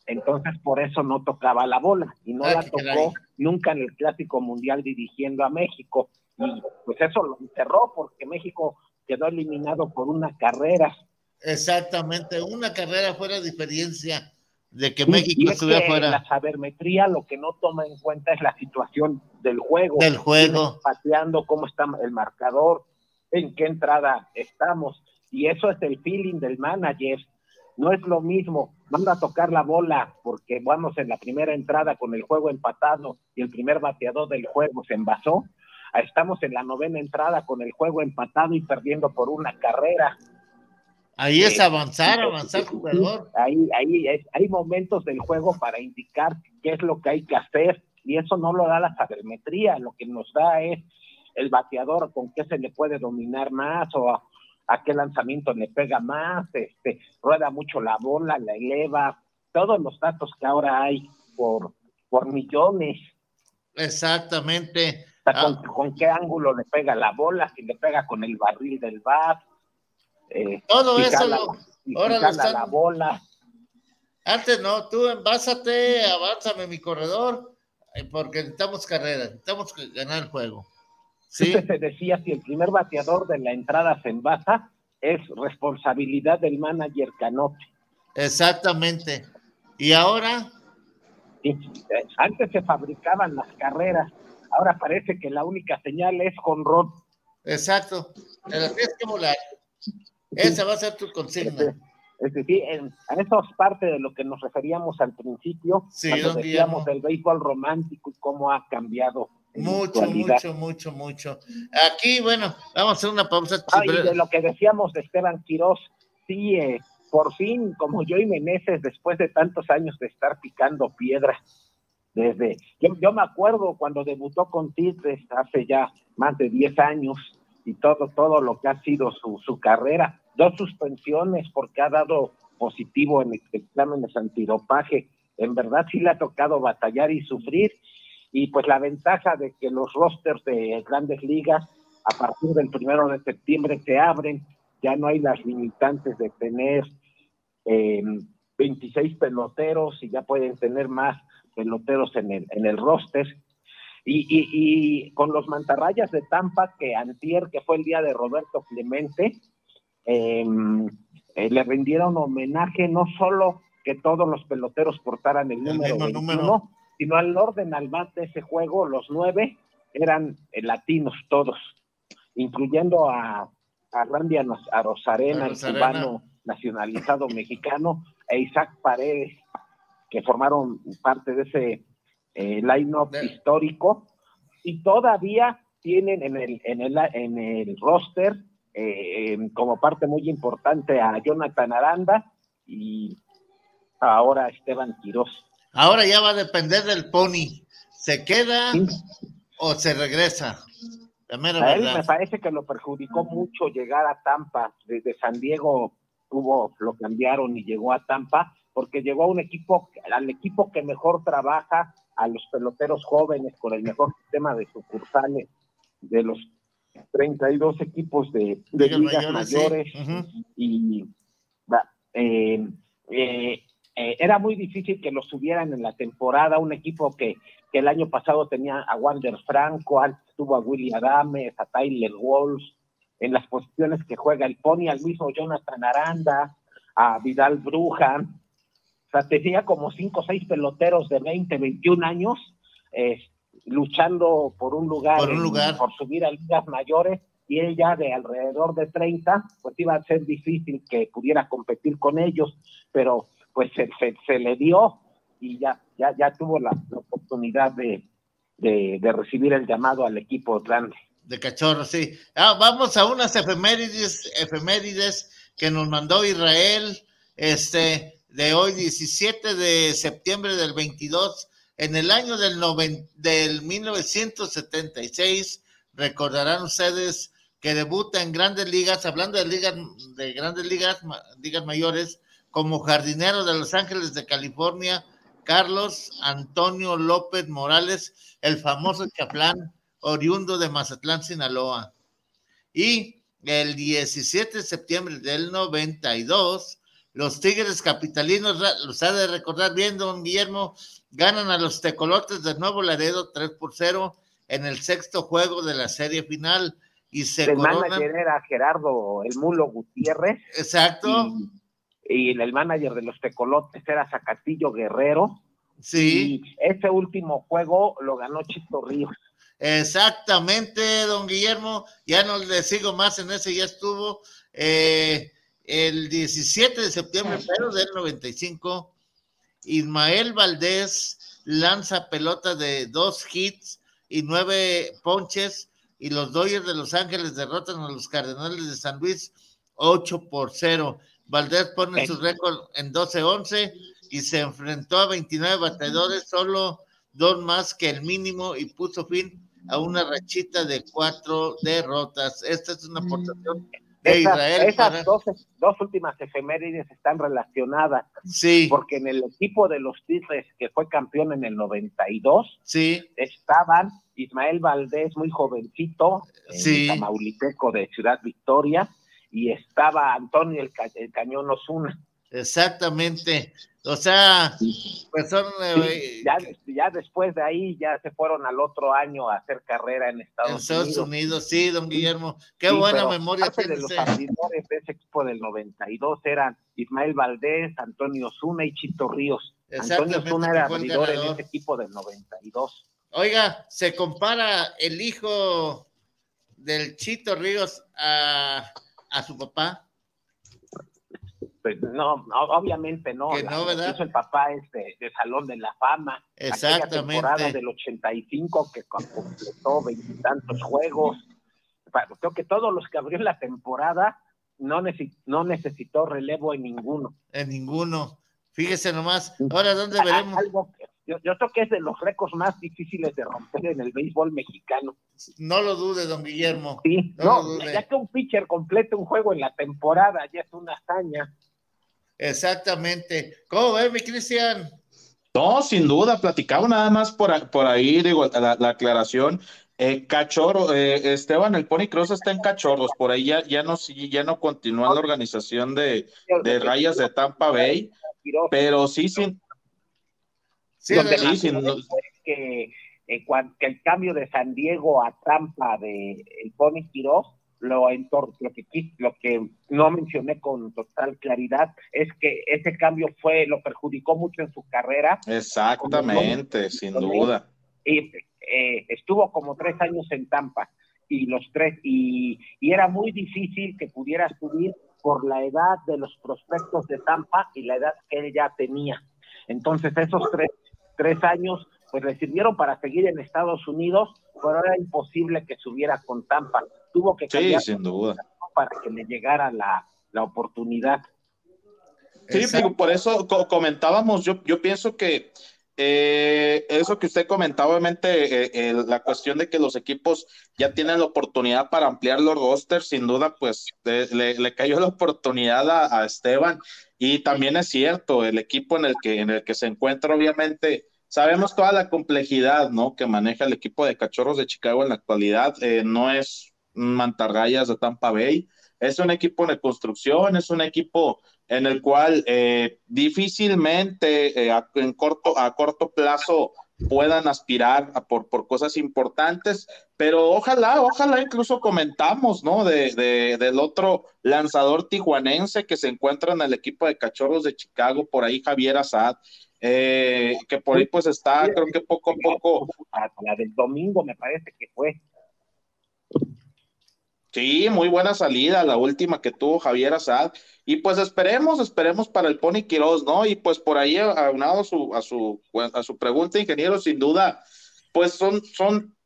O: Entonces, por eso no tocaba la bola y no la tocó nunca en el Clásico Mundial dirigiendo a México. Y pues eso lo enterró porque México quedó eliminado por una carrera.
J: Exactamente, una carrera fuera de diferencia de que México estuviera fuera.
O: La sabermetría lo que no toma en cuenta es la situación del juego.
J: Del juego.
O: Pateando cómo está el marcador, en qué entrada estamos. Y eso es el feeling del manager. No es lo mismo, manda a tocar la bola porque vamos en la primera entrada con el juego empatado y el primer bateador del juego se envasó. Estamos en la novena entrada con el juego empatado y perdiendo por una carrera
J: Ahí es avanzar, avanzar jugador.
O: Ahí, ahí hay momentos del juego para indicar qué es lo que hay que hacer y eso no lo da la sabermetría, lo que nos da es el bateador con qué se le puede dominar más o a, qué lanzamiento le pega más, este, rueda mucho la bola, la eleva, todos los datos que ahora hay por, por millones.
J: Exactamente.
O: con, ah. con, qué ángulo le pega la bola, si le pega con el barril del bat,
J: eh, Todo eso
O: ahora la bola.
J: Antes no, tú envásate, avánzame mi corredor, eh, porque necesitamos carrera, necesitamos ganar el juego.
O: ¿Sí? se decía si el primer bateador de la entrada se envasa, es responsabilidad del manager Canote.
J: Exactamente. ¿Y ahora?
O: Antes se fabricaban las carreras, ahora parece que la única señal es con Rod.
J: Exacto, te la tienes que volar. Esa va a ser tu consigna.
O: Es decir, en, eso es parte de lo que nos referíamos al principio,
J: sí,
O: cuando decíamos del béisbol romántico y cómo ha cambiado.
J: Mucho, mucho, mucho, mucho. Aquí, bueno, vamos a hacer una pausa.
O: Ah, y de lo que decíamos de Esteban Quirós, sí, eh, por fin, como yo y Meneses, después de tantos años de estar picando piedra, desde, yo, yo me acuerdo cuando debutó con Tigres hace ya más de 10 años y todo, todo lo que ha sido su, su carrera, dos suspensiones porque ha dado positivo en exámenes antidopaje. En verdad sí le ha tocado batallar y sufrir. Y pues la ventaja de que los rosters de grandes ligas a partir del primero de septiembre se abren, ya no hay las limitantes de tener 26 em, peloteros y ya pueden tener más peloteros en el, en el roster. Y, y, con los mantarrayas de Tampa, que antier, que fue el día de Roberto Clemente, Em, eh, le rindieron homenaje no solo que todos los peloteros portaran el, número, 21, sino al orden al más de ese juego, los nueve eran eh, latinos todos, incluyendo a, a Randy Arozarena, el cubano nacionalizado mexicano, e Isaac Paredes, que formaron parte de ese eh, line-up histórico, y todavía tienen en el, en el, en el roster eh, como parte muy importante a Jonathan Aranda y ahora a Esteban Quirós.
J: Ahora ya va a depender del Pony. ¿Se queda o se regresa?
O: a él me parece que lo perjudicó mucho llegar a Tampa. Desde San Diego tuvo, lo cambiaron y llegó a Tampa porque llegó a un equipo, al equipo que mejor trabaja a los peloteros jóvenes con el mejor sistema de sucursales de los 32 equipos de, ligas, mayores, y eh, eh, eh, era muy difícil que los subieran en la temporada, un equipo que, que el año pasado tenía a Wander Franco, antes tuvo a Willy Adames, a Tyler Walsh, en las posiciones que juega el Pony, al mismo Jonathan Aranda, a Vidal Bruja, o sea, tenía como cinco o seis peloteros de 20, 21 años, luchando por un lugar,
J: por, un lugar.
O: por subir a ligas mayores y ella de alrededor de 30, pues iba a ser difícil que pudiera competir con ellos, pero pues se, le dio y ya, ya, ya tuvo la, oportunidad de, de, recibir el llamado al equipo grande.
J: De cachorro, sí. Ah, vamos a unas efemérides, efemérides que nos mandó Israel, este, de hoy, 17 de septiembre del 22 en el año del, del 1976, recordarán ustedes que debuta en grandes ligas, hablando de ligas, de grandes ligas, ligas mayores, como jardinero de Los Ángeles de California, Carlos Antonio López Morales, el famoso chaplán oriundo de Mazatlán, Sinaloa. Y el 17 de septiembre del 92, los Tigres Capitalinos, los ha de recordar bien, don Guillermo, ganan a los Tecolotes de Nuevo Laredo 3 por 0 en el sexto juego de la serie final y se
O: el manager era Gerardo El Mulo Gutiérrez.
J: Exacto.
O: Y, el manager de los Tecolotes era Zacatillo Guerrero.
J: Sí.
O: Y ese último juego lo ganó Chito Ríos.
J: Exactamente, don Guillermo. Ya no le sigo más en ese, ya estuvo. Eh, el 17 de septiembre, pero del 95, Ismael Valdés lanza pelota de dos hits y nueve ponches y los Dodgers de Los Ángeles derrotan a los Cardenales de San Luis 8 por 0. Valdés pone su récord en 12-11 y se enfrentó a 29 bateadores, solo dos más que el mínimo y puso fin a una rachita de cuatro derrotas. Esta es una aportación
O: esas, dos, dos, últimas efemérides están relacionadas.
J: Sí.
O: Porque en el equipo de los Tigres, que fue campeón en el 92,
J: sí.
O: estaban Ismael Valdés, muy jovencito,
J: sí.
O: Tamaulipeco de Ciudad Victoria, y estaba Antonio el, Cañón Osuna.
J: Exactamente. O sea, pues son...
O: eh, ya, ya, después de ahí ya se fueron al otro año a hacer carrera en Estados,
J: en Estados Unidos. Sí, don Guillermo. Qué buena memoria
O: tiene. De los abridores de ese equipo del 92 eran Ismael Valdés, Antonio Zuna y Chito Ríos. Antonio Zuna era abridor en ese equipo del 92.
J: Oiga, se compara el hijo del Chito Ríos a, a su papá.
O: Pues no, obviamente no.
J: Que no, ¿verdad?
O: Hizo el papá este de Salón de la Fama.
J: Exactamente. La
O: temporada del 85 que completó veintitantos juegos. Creo que todos los que abrió la temporada no, no necesitó relevo en ninguno.
J: En ninguno. Fíjese nomás. Ahora, ¿dónde veremos?
O: Algo yo, yo, creo que es de los récords más difíciles de romper en el béisbol mexicano.
J: No lo dude, don Guillermo.
O: Sí, no, ya que un pitcher complete un juego en la temporada ya es una hazaña.
J: Exactamente. ¿Cómo ves, mi Cristian?
M: No, sin duda, platicaba nada más por, por ahí, digo, la, aclaración. Eh, Cachorro, eh, Esteban, el Pony Cross está en Cachorros, por ahí ya, ya no ya no continúa la organización de, de rayas de Tampa Bay, pero sí, sin,
O: sí, sí, que, eh, que, el cambio de San Diego a Tampa de el Pony Quiroz lo, lo, que, lo que no mencioné con total claridad es que ese cambio fue, lo perjudicó mucho en su carrera.
M: Exactamente, sin duda.
O: Y eh, estuvo como tres años en Tampa y los tres, y, y era muy difícil que pudiera subir por la edad de los prospectos de Tampa y la edad que él ya tenía. Entonces esos tres, tres años pues le sirvieron para seguir en Estados Unidos, pero era imposible que subiera con Tampa. Tuvo que
M: cambiar sin duda.
O: para que le llegara la, la oportunidad.
M: Sí, por eso comentábamos, yo, yo pienso que eh, eso que usted comentaba, obviamente, eh, eh, la cuestión de que los equipos ya tienen la oportunidad para ampliar los rosters, sin duda, pues le, le, cayó la oportunidad a, a, Esteban. Y también es cierto, el equipo en el que, en el que se encuentra, obviamente, Sabemos toda la complejidad, ¿no? Que maneja el equipo de Cachorros de Chicago en la actualidad. Eh, no es mantarrayas de Tampa Bay. Es un equipo de construcción, es un equipo en el cual eh, difícilmente eh, a, en corto, a corto plazo puedan aspirar por, por cosas importantes, pero ojalá, ojalá incluso comentamos, ¿no? De, del otro lanzador tijuanense que se encuentra en el equipo de Cachorros de Chicago, por ahí Javier Azad, eh, que por ahí pues está, creo que poco a poco.
O: La del domingo me parece que fue.
M: Sí, muy buena salida, la última que tuvo Javier Azad. Y pues esperemos, esperemos para el Pony Quiroz, ¿no? Y pues por ahí, aunado a su, a su, a su pregunta, ingeniero, sin duda, pues son, son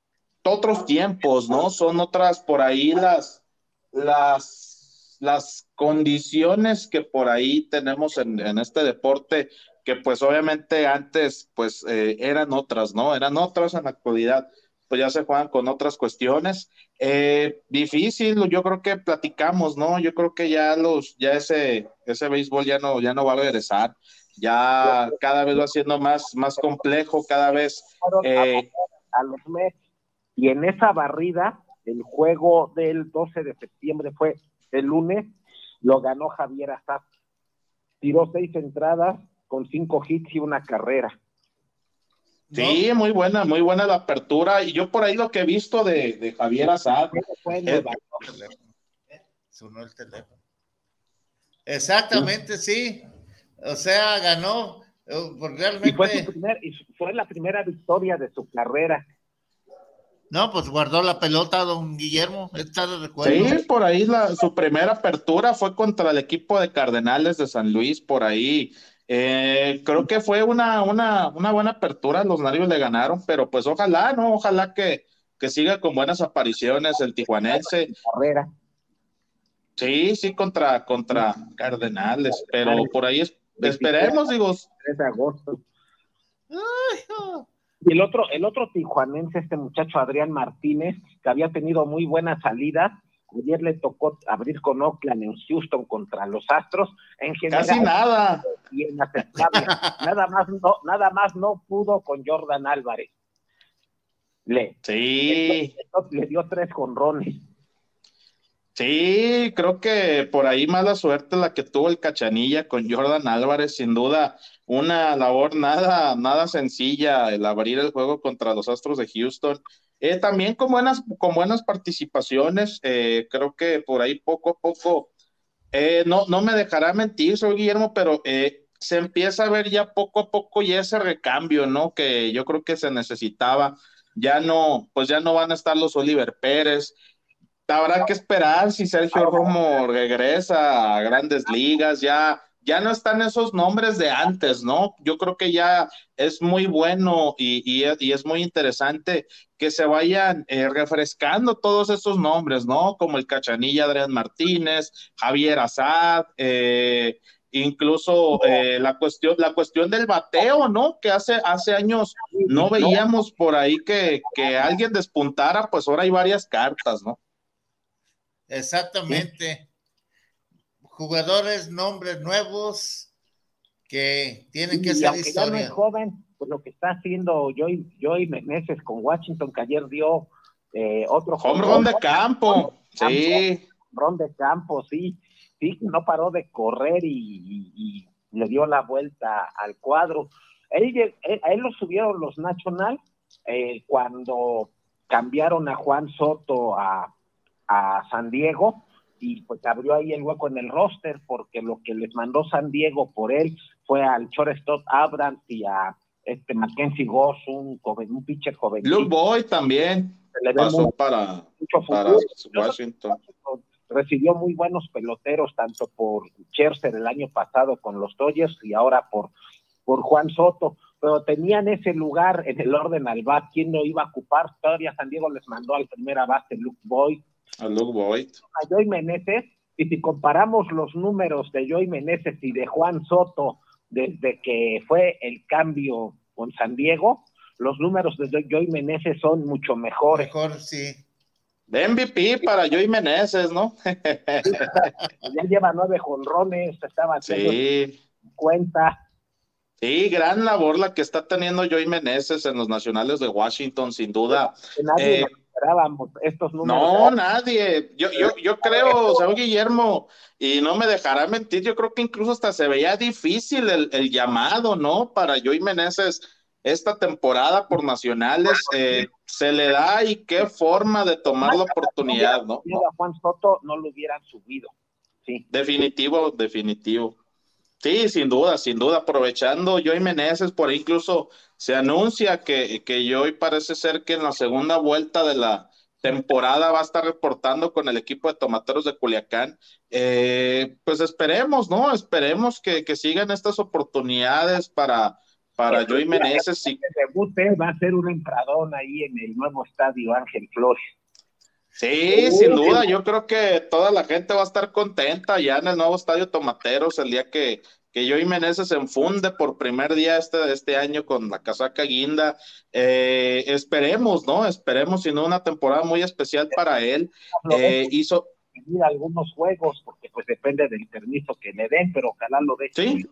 M: otros tiempos, ¿no? Son otras por ahí las, las, las condiciones que por ahí tenemos en, en este deporte que pues obviamente antes pues eh, eran otras, ¿no? Eran otras en la actualidad, pues ya se juegan con otras cuestiones. Eh, difícil, yo creo que platicamos, ¿no? Yo creo que ya los, ya ese, ese béisbol ya no, ya no va a regresar, ya cada vez va siendo más, más complejo, cada vez.
O: Eh, a los Mets, y en esa barrida, el juego del 12 de septiembre fue el lunes, lo ganó Javier Azaz. Tiró seis entradas, con cinco hits y una carrera.
M: Sí, muy buena, muy buena la apertura. Y yo por ahí lo que he visto de, de Javier Azad.
J: Sonó el teléfono. Exactamente, sí. O sea, ganó. Eh, realmente...
O: Y fue, fue la primera victoria de su carrera.
J: No, pues guardó la pelota don Guillermo, está de recuerdo.
M: Sí, por ahí la, su primera apertura fue contra el equipo de Cardenales de San Luis, por ahí eh, creo que fue una, una, una, buena apertura, los Narios le ganaron, pero pues ojalá, ¿no? Ojalá que, que siga con buenas apariciones el tijuanense.
O: Carrera.
M: Sí, sí, contra, contra Cardenales, pero por ahí esperemos, digo.
O: 3 de agosto. Y el otro, el otro tijuanense, este muchacho Adrián Martínez, que había tenido muy buena salida, Ayer le tocó abrir con Oakland en Houston contra los Astros. En general,
M: Casi nada.
O: nada más no, nada más no pudo con Jordan Álvarez. Le,
M: sí.
O: Le, dio tres conrones.
M: Sí, creo que por ahí mala suerte la que tuvo el Cachanilla con Jordan Álvarez, sin duda una labor nada, nada sencilla el abrir el juego contra los Astros de Houston. Eh, también con buenas, con buenas participaciones, eh, creo que por ahí poco a poco, eh, no, no me dejará mentir, soy Guillermo, pero se empieza a ver ya poco a poco ya ese recambio, ¿no? Que yo creo que se necesitaba. Ya no, pues ya no van a estar los Oliver Pérez, habrá que esperar si Sergio Romo regresa a grandes ligas, ya, ya no están esos nombres de antes, ¿no? Yo creo que ya es muy bueno y, y, es muy interesante que se vayan eh, refrescando todos esos nombres, ¿no? Como el Cachanilla Adrián Martínez, Javier Azad, eh, incluso eh, la cuestión la cuestión del bateo no que hace hace años no veíamos por ahí que, que alguien despuntara pues ahora hay varias cartas no
J: Exactamente. Jugadores, nombres nuevos que tienen que ser historia.
O: Ya no joven, pues lo que está haciendo Joey, Joey Meneses con Washington, que ayer dio eh, otro
M: home de campo, sí.
O: Ron de campo, sí. Sí, no paró de correr y, le dio la vuelta al cuadro. Él, a él lo subieron los National eh, cuando cambiaron a Juan Soto a, a San Diego y pues abrió ahí el hueco en el roster porque lo que les mandó San Diego por él fue al shortstop Abrams y a este Mackenzie Goss, un joven, un pitcher joven.
M: Luke Boy también pasó para, Washington.
O: Recibió muy buenos peloteros, tanto por Cherser el año pasado con los Dodgers y ahora por, por Juan Soto, pero tenían ese lugar en el orden al bat, ¿quién no iba a ocupar? Todavía San Diego les mandó al primera base Luke Boyd,
M: a Luke Boyd.
O: A Joy Meneses, y si comparamos los números de Joy Meneses y de Juan Soto desde que fue el cambio con San Diego, los números de Joy Meneses son mucho mejores.
J: Mejor, sí.
M: De MVP para Joy Meneses, ¿no?
O: ya lleva nueve jonrones, estaba sí. cuenta.
M: Sí, gran labor la que está teniendo Joy Meneses en los Nacionales de Washington, sin duda.
O: Nadie eh, esperábamos estos números.
M: No, nadie. Yo, yo, yo creo, señor Guillermo, y no me dejará mentir, yo creo que incluso hasta se veía difícil el, llamado, ¿no? Para Joy Meneses esta temporada por nacionales, eh, se le da y qué forma de tomar la oportunidad, ¿no?
O: A Juan Soto no lo hubieran subido. Sí.
M: Definitivo, definitivo. Sí, sin duda, sin duda, aprovechando Joy Meneses, por ahí incluso se anuncia que, que Joy parece ser que en la segunda vuelta de la temporada va a estar reportando con el equipo de tomateros de Culiacán. Eh, pues esperemos, ¿no? Esperemos que, sigan estas oportunidades para, para Joy Meneses. Y...
O: debute va a ser un entradón ahí en el nuevo estadio Ángel Flores.
M: Sí, sin duda, yo creo que toda la gente va a estar contenta ya en el nuevo estadio Tomateros el día que, que Joey Meneses se enfunde por primer día este, este año con la casaca guinda. Eh, esperemos, ¿no? Esperemos, sino una temporada muy especial para él. Eh, hizo
O: algunos juegos, porque pues depende del permiso que le den, pero ojalá lo deje.
M: Sí.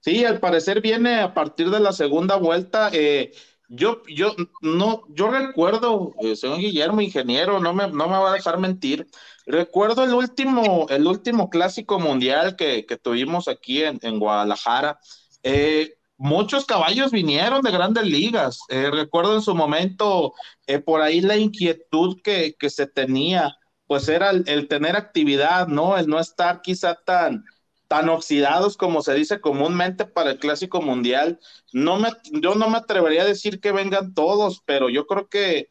M: Sí, al parecer viene a partir de la segunda vuelta. Eh, yo, yo, no, yo recuerdo, eh, señor Guillermo, ingeniero, no me, no me va a dejar mentir. Recuerdo el último, el último clásico mundial que, tuvimos aquí en, Guadalajara. Eh, muchos caballos vinieron de grandes ligas. Eh, recuerdo en su momento por ahí la inquietud que, se tenía, pues era el, tener actividad, ¿no? El no estar quizá tan, tan oxidados como se dice comúnmente para el Clásico Mundial. No me, yo no me atrevería a decir que vengan todos, pero yo creo que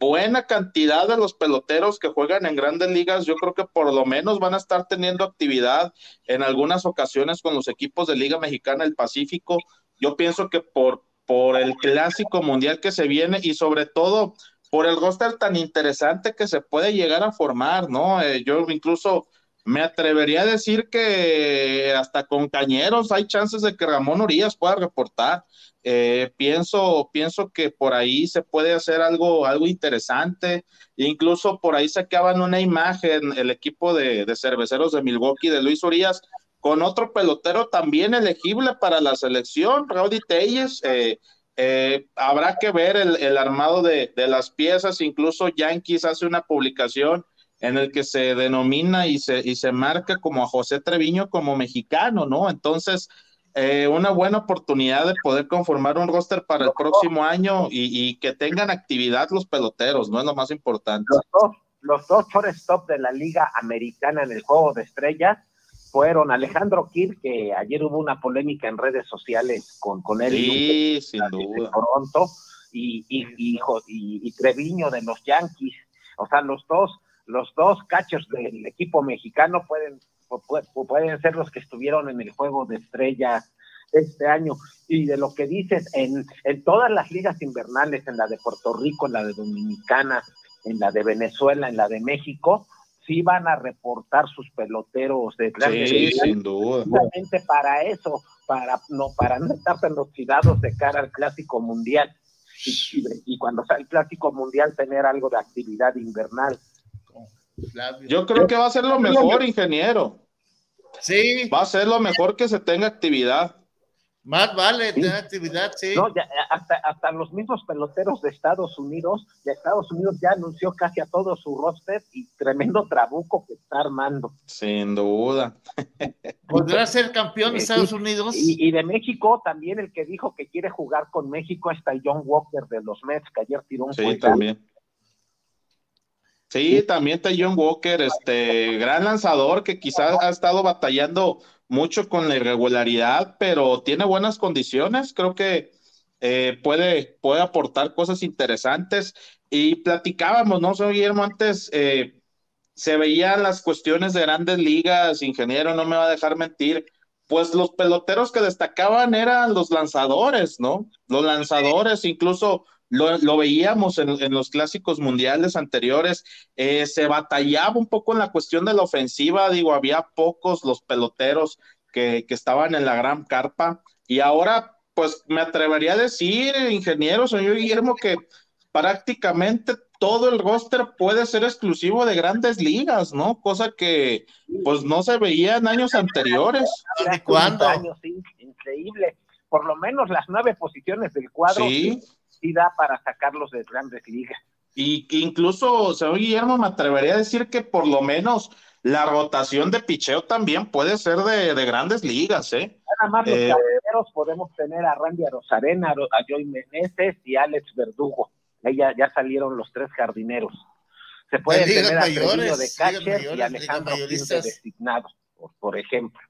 M: buena cantidad de los peloteros que juegan en grandes ligas, yo creo que por lo menos van a estar teniendo actividad en algunas ocasiones con los equipos de Liga Mexicana del Pacífico. Yo pienso que por, por el Clásico Mundial que se viene y sobre todo por el roster tan interesante que se puede llegar a formar, ¿no? Eh, yo incluso me atrevería a decir que hasta con Cañeros hay chances de que Ramón Urias pueda reportar. Eh, pienso, pienso que por ahí se puede hacer algo, algo interesante. Incluso por ahí sacaban una imagen el equipo de, cerveceros de Milwaukee de Luis Urias con otro pelotero también elegible para la selección, Rowdy Telles. Eh, eh, habrá que ver el, armado de, las piezas. Incluso Yankees hace una publicación en el que se denomina y se, y se marca como a José Treviño como mexicano, ¿no? Entonces, eh, una buena oportunidad de poder conformar un roster para el próximo año y, que tengan actividad los peloteros, ¿no? Es lo más importante.
O: Los dos, los dos shortstop de la Liga Americana en el Juego de Estrellas fueron Alejandro Kirk, que ayer hubo una polémica en redes sociales con, con él.
M: Sí, sin duda.
O: Toronto, y, y, y, y, Treviño de los Yankees. O sea, los dos, los dos cachos del equipo mexicano pueden, pueden ser los que estuvieron en el juego de estrellas este año. Y de lo que dices, en, en todas las ligas invernales, en la de Puerto Rico, en la de Dominicana, en la de Venezuela, en la de México, sí van a reportar sus peloteros de
M: Sí, sin duda.
O: para eso, para no, para no estar tan oxidados de cara al clásico mundial. Y, y, cuando sea el clásico mundial tener algo de actividad invernal.
M: Yo creo que va a ser lo mejor, ingeniero.
J: Sí.
M: Va a ser lo mejor que se tenga actividad.
J: Más vale tener actividad, sí.
O: No, hasta, hasta los mismos peloteros de Estados Unidos, de Estados Unidos ya anunció casi a todo su roster y tremendo trabuco que está armando.
M: Sin duda.
J: ¿Podrá ser campeón de eh, Estados Unidos?
O: Y, de México también el que dijo que quiere jugar con México está el John Walker de los Mets, que ayer tiró un
M: Sí, también. Sí, también está John Walker, este gran lanzador que quizás ha estado batallando mucho con la irregularidad, pero tiene buenas condiciones. Creo que eh, puede, puede aportar cosas interesantes. Y platicábamos, ¿no? Soy Guillermo, antes eh, se veían las cuestiones de grandes ligas, ingeniero, no me va a dejar mentir. Pues los peloteros que destacaban eran los lanzadores, ¿no? Los lanzadores, incluso lo, veíamos en, los clásicos mundiales anteriores, eh, se batallaba un poco en la cuestión de la ofensiva, digo, había pocos los peloteros que, estaban en la gran carpa y ahora, pues me atrevería a decir, ingeniero, señor Guillermo, que prácticamente todo el roster puede ser exclusivo de grandes ligas, ¿no? Cosa que pues no se veía en años anteriores.
O: ¿De cuándo? increíble. Por lo menos las nueve posiciones del cuadro
M: sí
O: da para sacarlos de grandes ligas.
M: Y que incluso, señor Guillermo, me atrevería a decir que por lo menos la rotación de picheo también puede ser de, grandes ligas, ¿eh?
O: Nada más los eh, podemos tener a Randy Arozarena, a Joy Meneses y Alex Verdugo. Ahí ya, salieron los tres jardineros. Se puede tener a mayores, de catcher y Alejandro Quinte designado, por ejemplo.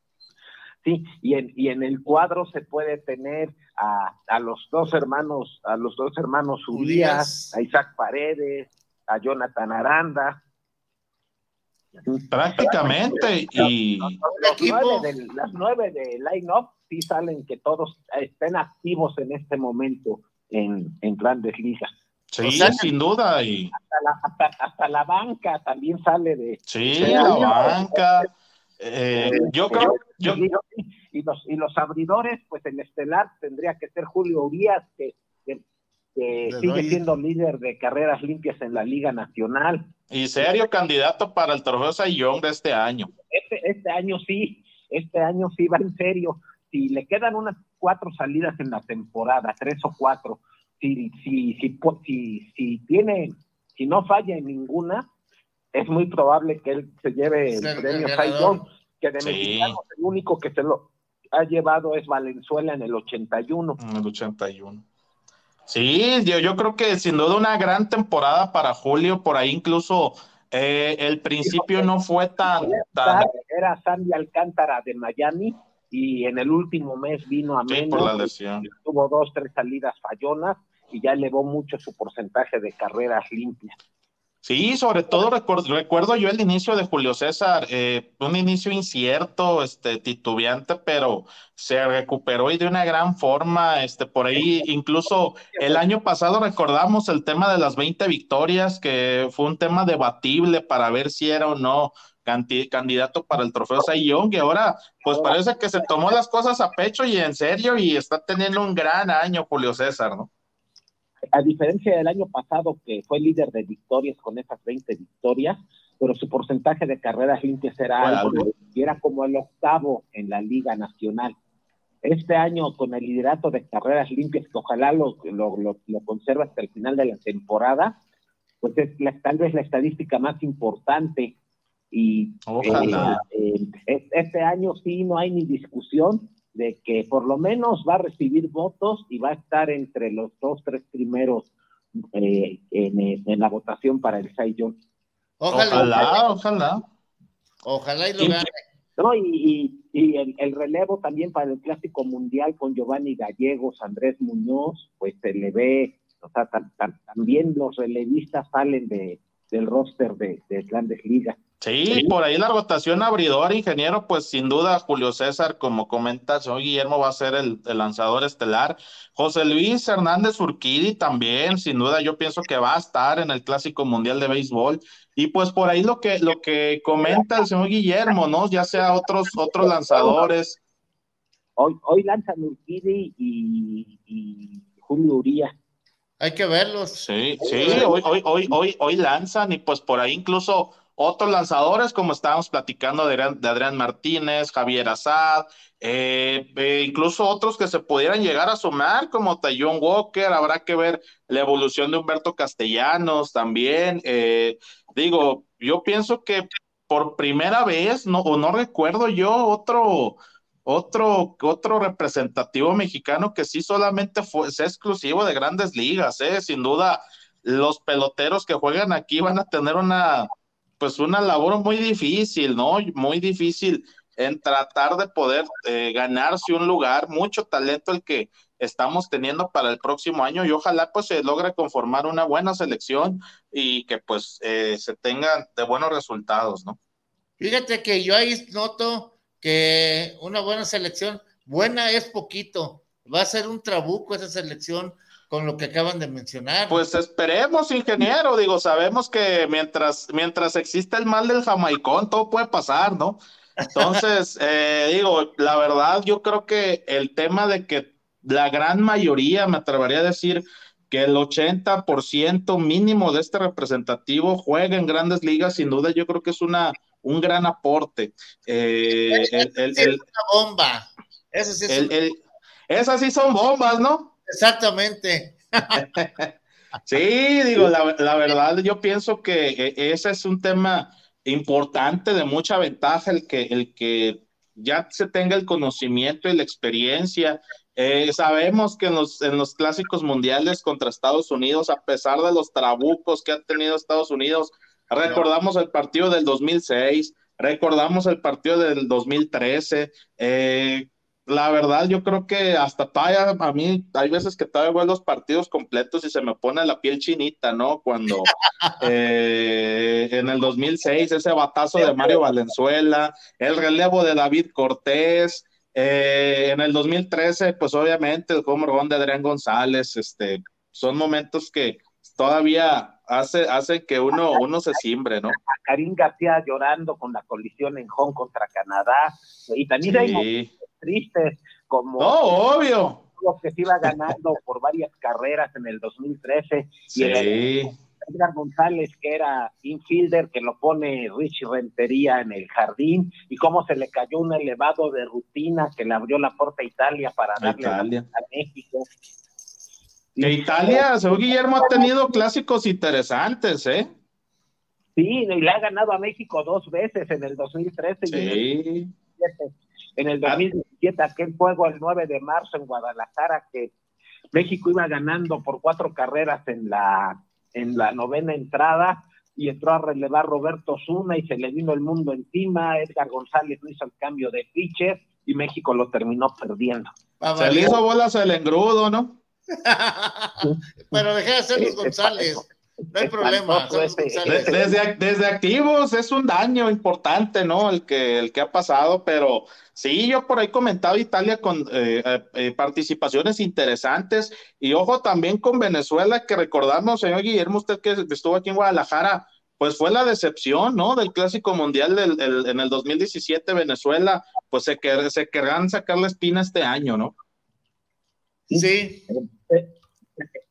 O: Sí, y en, y en el cuadro se puede tener a, a los dos hermanos, a los dos hermanos Urias, a Isaac Paredes, a Jonathan Aranda.
M: Prácticamente, y
O: las nueve de line-up sí salen que todos estén activos en este momento en, en grandes ligas.
M: Sí, sin duda. Y...
O: Hasta la, hasta, la banca también sale de.
M: Sí, la banca. Eh, yo creo. Yo...
O: Y, los, y los abridores, pues el estelar tendría que ser Julio Urias, que, sigue siendo líder de carreras limpias en la Liga Nacional.
M: Y serio candidato para el trofeo Sayón de este año.
O: Este, este año sí, este año sí va en serio. Si le quedan unas cuatro salidas en la temporada, tres o cuatro, si, si, si, si, si tiene, si no falla en ninguna, es muy probable que él se lleve el, premio Cy que de mexicanos el único que se lo ha llevado es Valenzuela en el 81.
M: En el 81. Sí, yo, yo creo que sin duda una gran temporada para Julio, por ahí incluso eh, el principio no fue tan,
O: Era Sandy Alcántara de Miami y en el último mes vino a
M: menos. por la lesión.
O: Tuvo dos, tres salidas fallonas y ya elevó mucho su porcentaje de carreras limpias.
M: Sí, sobre todo recuerdo, yo el inicio de Julio César, eh, un inicio incierto, este, titubeante, pero se recuperó y de una gran forma, este, por ahí incluso el año pasado recordamos el tema de las 20 victorias, que fue un tema debatible para ver si era o no candidato para el trofeo Cy Young, y ahora pues parece que se tomó las cosas a pecho y en serio y está teniendo un gran año Julio César, ¿no?
O: A diferencia del año pasado que fue líder de victorias con esas 20 victorias, pero su porcentaje de carreras limpias era alto y era como el octavo en la Liga Nacional. Este año con el liderato de carreras limpias, que ojalá lo, lo, lo, conserva hasta el final de la temporada, pues es la, tal vez la estadística más importante. Y
M: Ojalá.
O: eh, eh, este año sí no hay ni discusión de que por lo menos va a recibir votos y va a estar entre los dos, tres primeros eh, en, en la votación para el Young.
M: Ojalá, ojalá.
J: Ojalá y lo gane.
O: No, y, y- y el, el relevo también para el Clásico Mundial con Giovanni Gallegos, Andrés Muñoz, pues se le ve, o sea, tam- tam- también los relevistas salen de, del roster de, de Grandes Ligas.
M: Sí, por ahí la rotación abridor, ingeniero, pues sin duda Julio César, como comenta, señor Guillermo va a ser el, el lanzador estelar. José Luis Hernández Urquidi también, sin duda yo pienso que va a estar en el Clásico Mundial de Béisbol. Y pues por ahí lo que, lo que comenta el señor Guillermo, ¿no? Ya sea otros, otros lanzadores.
O: Hoy, hoy lanzan Urquidi y, y Julio Uría.
J: Hay que verlos.
M: Sí, sí, hoy, hoy, hoy, hoy, hoy lanzan y pues por ahí incluso otros lanzadores, como estábamos platicando de Adrián, Martínez, Javier Azad, eh, eh, incluso otros que se pudieran llegar a sumar, como Tayon Walker, habrá que ver la evolución de Humberto Castellanos también. eh, digo, yo pienso que por primera vez, no, o no recuerdo yo otro, otro, otro representativo mexicano que sí solamente fue, sea exclusivo de grandes ligas, ¿eh? Sin duda, los peloteros que juegan aquí van a tener una, pues una labor muy difícil, ¿no? Muy difícil en tratar de poder eh, ganarse un lugar, mucho talento el que estamos teniendo para el próximo año y ojalá pues se logre conformar una buena selección y que pues eh, se tengan de buenos resultados, ¿no?
J: Fíjate que yo ahí noto que una buena selección, buena es poquito, va a ser un trabuco esa selección con lo que acaban de mencionar.
M: Pues esperemos, ingeniero, digo, sabemos que mientras, mientras exista el mal del jamaicón, todo puede pasar, ¿no? Entonces, eh, digo, la verdad, yo creo que el tema de que la gran mayoría, me atrevería a decir, que el 80% mínimo de este representativo juegue en grandes ligas, sin duda, yo creo que es una, un gran aporte. Eh, el- el- el-
J: es una bomba. Eso sí es una-
M: esas sí son bombas, ¿no?
J: Exactamente.
M: Sí, digo, la, la verdad, yo pienso que eh, ese es un tema importante de mucha ventaja, el que, el que ya se tenga el conocimiento y la experiencia. Eh, sabemos que en los, en los clásicos mundiales contra Estados Unidos, a pesar de los trabucos que ha tenido Estados Unidos, recordamos el partido del 2006, recordamos el partido del 2013, eh, la verdad, yo creo que hasta todavía, a mí, hay veces que todavía veo los partidos completos y se me pone la piel chinita, ¿no? Cuando eh, en el 2006, ese batazo de Mario Valenzuela, el relevo de David Cortés, eh, en el 2013, pues obviamente el home run de Adrián González, este, son momentos que todavía hace, hacen que uno, uno se simbre, ¿no?
O: A Karim García llorando con la colisión en Hong contra Canadá. Y también
M: Sí.
O: Tristes como
M: No, obvio.
O: los que se iba ganando por varias carreras en el 2013 y el
M: Sí.
O: Edgar González que era infielder que lo pone Richie Rentería en el jardín y cómo se le cayó un elevado de rutina que le abrió la puerta a Italia para darle
M: Italia.
O: a México.
M: Que Italia, según Guillermo, ha tenido clásicos interesantes, ¿eh?
O: Sí, y le ha ganado a México dos veces en el 2013 y en el
M: Sí.
O: 2017. En el 2017, aquel juego el 9 de marzo en Guadalajara, que México iba ganando por cuatro carreras en la, en la novena entrada y entró a relevar Roberto Zuna y se le vino el mundo encima. Edgar González no hizo el cambio de pitcher y México lo terminó perdiendo.
M: Se le hizo bolas el engrudo, ¿no?
J: Pero dejé de hacer los González. No hay problema.
M: desde activos es un daño importante, ¿no? El que, el que ha pasado, pero sí, yo por ahí comentaba Italia con eh, eh, eh, participaciones interesantes y ojo también con Venezuela, que recordamos, señor Guillermo, usted que estuvo aquí en Guadalajara, pues fue la decepción, ¿no? Del Clásico Mundial del, el- en el 2017, Venezuela, pues se, quer- se querrán sacar la espina este año, ¿no?
J: Sí.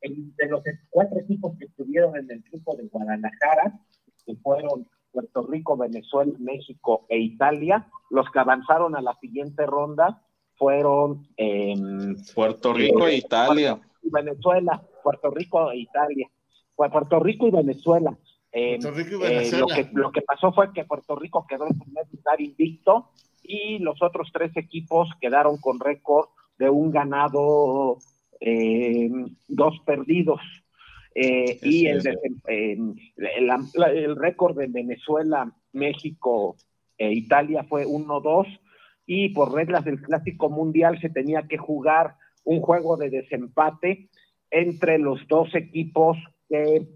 O: De los cuatro equipos que estuvieron en el grupo de Guadalajara, que fueron Puerto Rico, Venezuela, México e Italia, los que avanzaron a la siguiente ronda fueron em,
M: Puerto Rico
O: eh,
M: e Italia.
O: Venezuela, Puerto Rico e Italia. Puerto Rico y Venezuela.
J: Eh, Puerto Rico y
O: eh,
J: Venezuela.
O: lo, que, lo que pasó fue que Puerto Rico quedó en primer lugar invicto y los otros tres equipos quedaron con récord de un ganado, eh, dos perdidos. Eh, y el, la- la- el récord de Venezuela, México e Italia fue 1-2 y por reglas del Clásico Mundial se tenía que jugar un juego de desempate entre los dos equipos que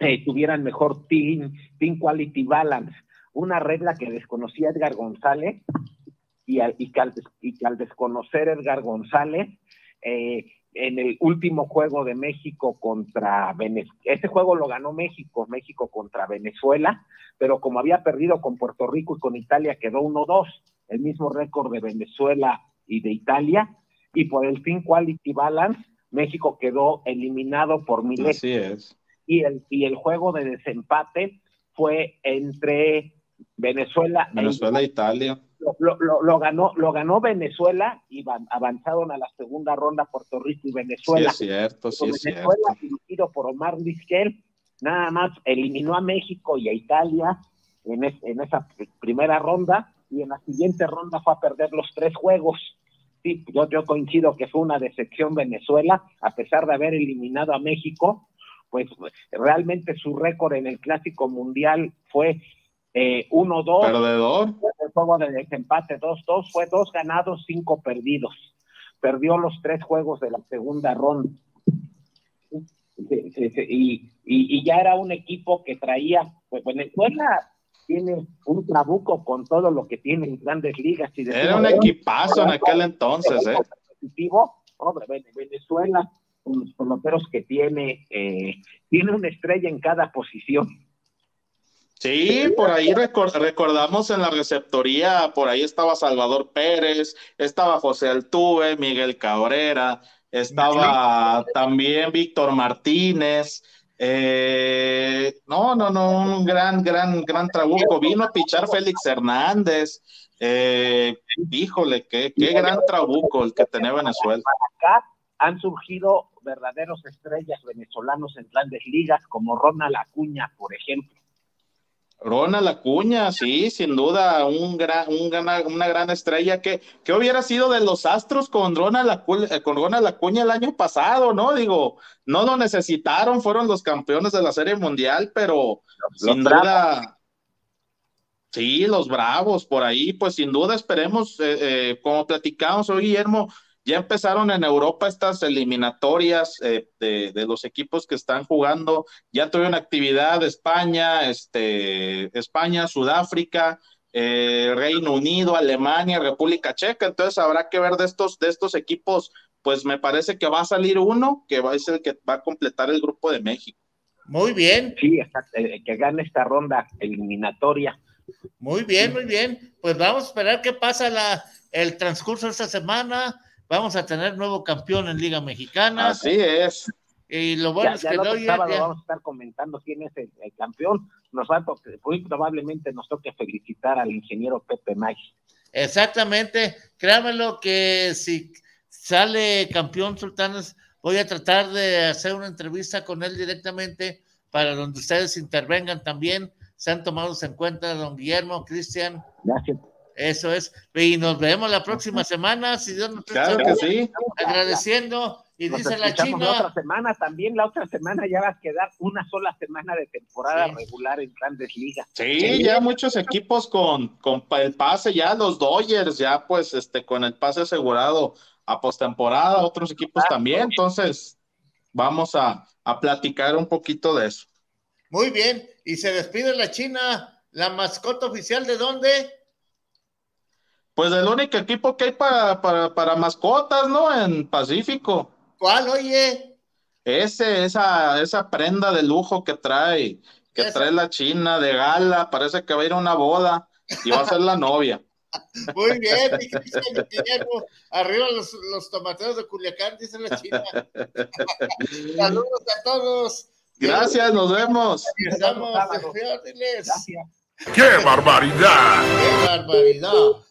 O: eh, tuvieran mejor team, team quality balance. Una regla que desconocía Edgar González y, al, y, que, al, y que al desconocer Edgar González, eh, en el último juego de México contra Venezuela, ese juego lo ganó México, México contra Venezuela, pero como había perdido con Puerto Rico y con Italia, quedó 1-2, el mismo récord de Venezuela y de Italia, y por el Team Quality Balance, México quedó eliminado por miles
M: Así es.
O: y el, y el juego de desempate fue entre Venezuela, e
M: Venezuela e Italia.
O: Lo- lo- lo ganó lo ganó Venezuela y van- avanzaron a la segunda ronda Puerto Rico y
M: Sí
O: Venezuela.
M: es cierto, sí es cierto.
O: Venezuela, dirigido por Omar Vizquel, nada más eliminó a México y a Italia en, es- en esa pr- primera ronda y en la siguiente ronda fue a perder los tres juegos. Sí, yo, yo coincido que fue una decepción Venezuela, a pesar de haber eliminado a México, pues realmente su récord en el Clásico Mundial fue eh, 1-2.
M: Perdedor.
O: El juego de desempate 2-2 fue dos ganados, cinco perdidos. Perdió los tres juegos de la segunda ronda. Y, y, y ya era un equipo que traía, pues Venezuela tiene un trabuco con todo lo que tiene en grandes ligas. Y
M: Era un equipazo en aquel entonces, ¿eh?
O: hombre, Vene- Venezuela, con los peloteros que tiene, eh, tiene una estrella en cada posición.
M: Sí, por ahí recor- recordamos en la receptoría, por ahí estaba Salvador Pérez, estaba José Altuve, Miguel Cabrera, estaba también Víctor Martínez. eh, no, no, no, un gran, gran, gran trabuco. Vino a pichar Félix Hernández. eh, híjole, qué, qué gran trabuco el que tenía Venezuela.
O: Acá han surgido verdaderos estrellas venezolanos en grandes ligas, como Ronald Acuña, por ejemplo.
M: Ronald Acuña, sí, sin duda, un gran, un gran- una gran estrella que, que hubiera sido de los Astros con Ronald, Acu- eh, con Ronald Acuña el año pasado, ¿no? Digo, no lo necesitaron, fueron los campeones de la Serie Mundial, pero sin
O: Bravos.
M: duda, sí, los Bravos, por ahí, pues sin duda esperemos, eh, eh, como platicamos hoy, Guillermo, ya empezaron en Europa estas eliminatorias eh, de, de los equipos que están jugando. Ya tuvieron actividad España, este, España, Sudáfrica, eh, Reino Unido, Alemania, República Checa. Entonces habrá que ver de estos, de estos equipos. Pues me parece que va a salir uno que va a ser el que va a completar el grupo de México.
J: Muy bien.
O: Sí, exacto, eh, que gane esta ronda eliminatoria.
J: Muy bien, muy bien. Pues vamos a esperar qué pasa la, el transcurso de esta semana. Vamos a tener nuevo campeón en Liga Mexicana.
M: Así es.
J: Y lo bueno
O: ya,
J: es
O: ya
J: que no, ya-
O: vamos a estar comentando quién es el, el campeón. Nos va muy probablemente nos toque felicitar al ingeniero Pepe May.
J: Exactamente, créanmelo que si sale campeón Sultanes, voy a tratar de hacer una entrevista con él directamente para donde ustedes intervengan también, sean tomados en cuenta, don Guillermo, Cristian.
O: Gracias.
J: Eso es, y nos vemos la próxima semana, si Dios nos presta
M: Claro que sí.
J: Agradeciendo, y
O: Nos
J: dice la
O: escuchamos la
J: China,
O: otra semana también, la otra semana ya va a quedar una sola semana de temporada regular en grandes ligas.
M: Sí, ya muchos equipos con, con el pase, ya los Dodgers, ya pues este con el pase asegurado a postemporada, otros equipos también, entonces vamos a, a platicar un poquito de eso.
J: muy bien, y se despide la China, la mascota oficial de dónde?
M: Pues el único equipo que hay para, para, para mascotas, ¿no? En Pacífico.
J: ¿Cuál, oye?
M: Ese, esa, esa prenda de lujo que trae, que
J: Esa.
M: trae la China de gala, parece que va a ir a una boda y va a ser la novia.
J: Muy bien, mi. Arriba los, los tomateros de Culiacán, dice la China. Saludos a todos.
M: Gracias, nos vemos.
J: Estamos, diles.
L: ¡Qué barbaridad!
J: ¡Qué barbaridad!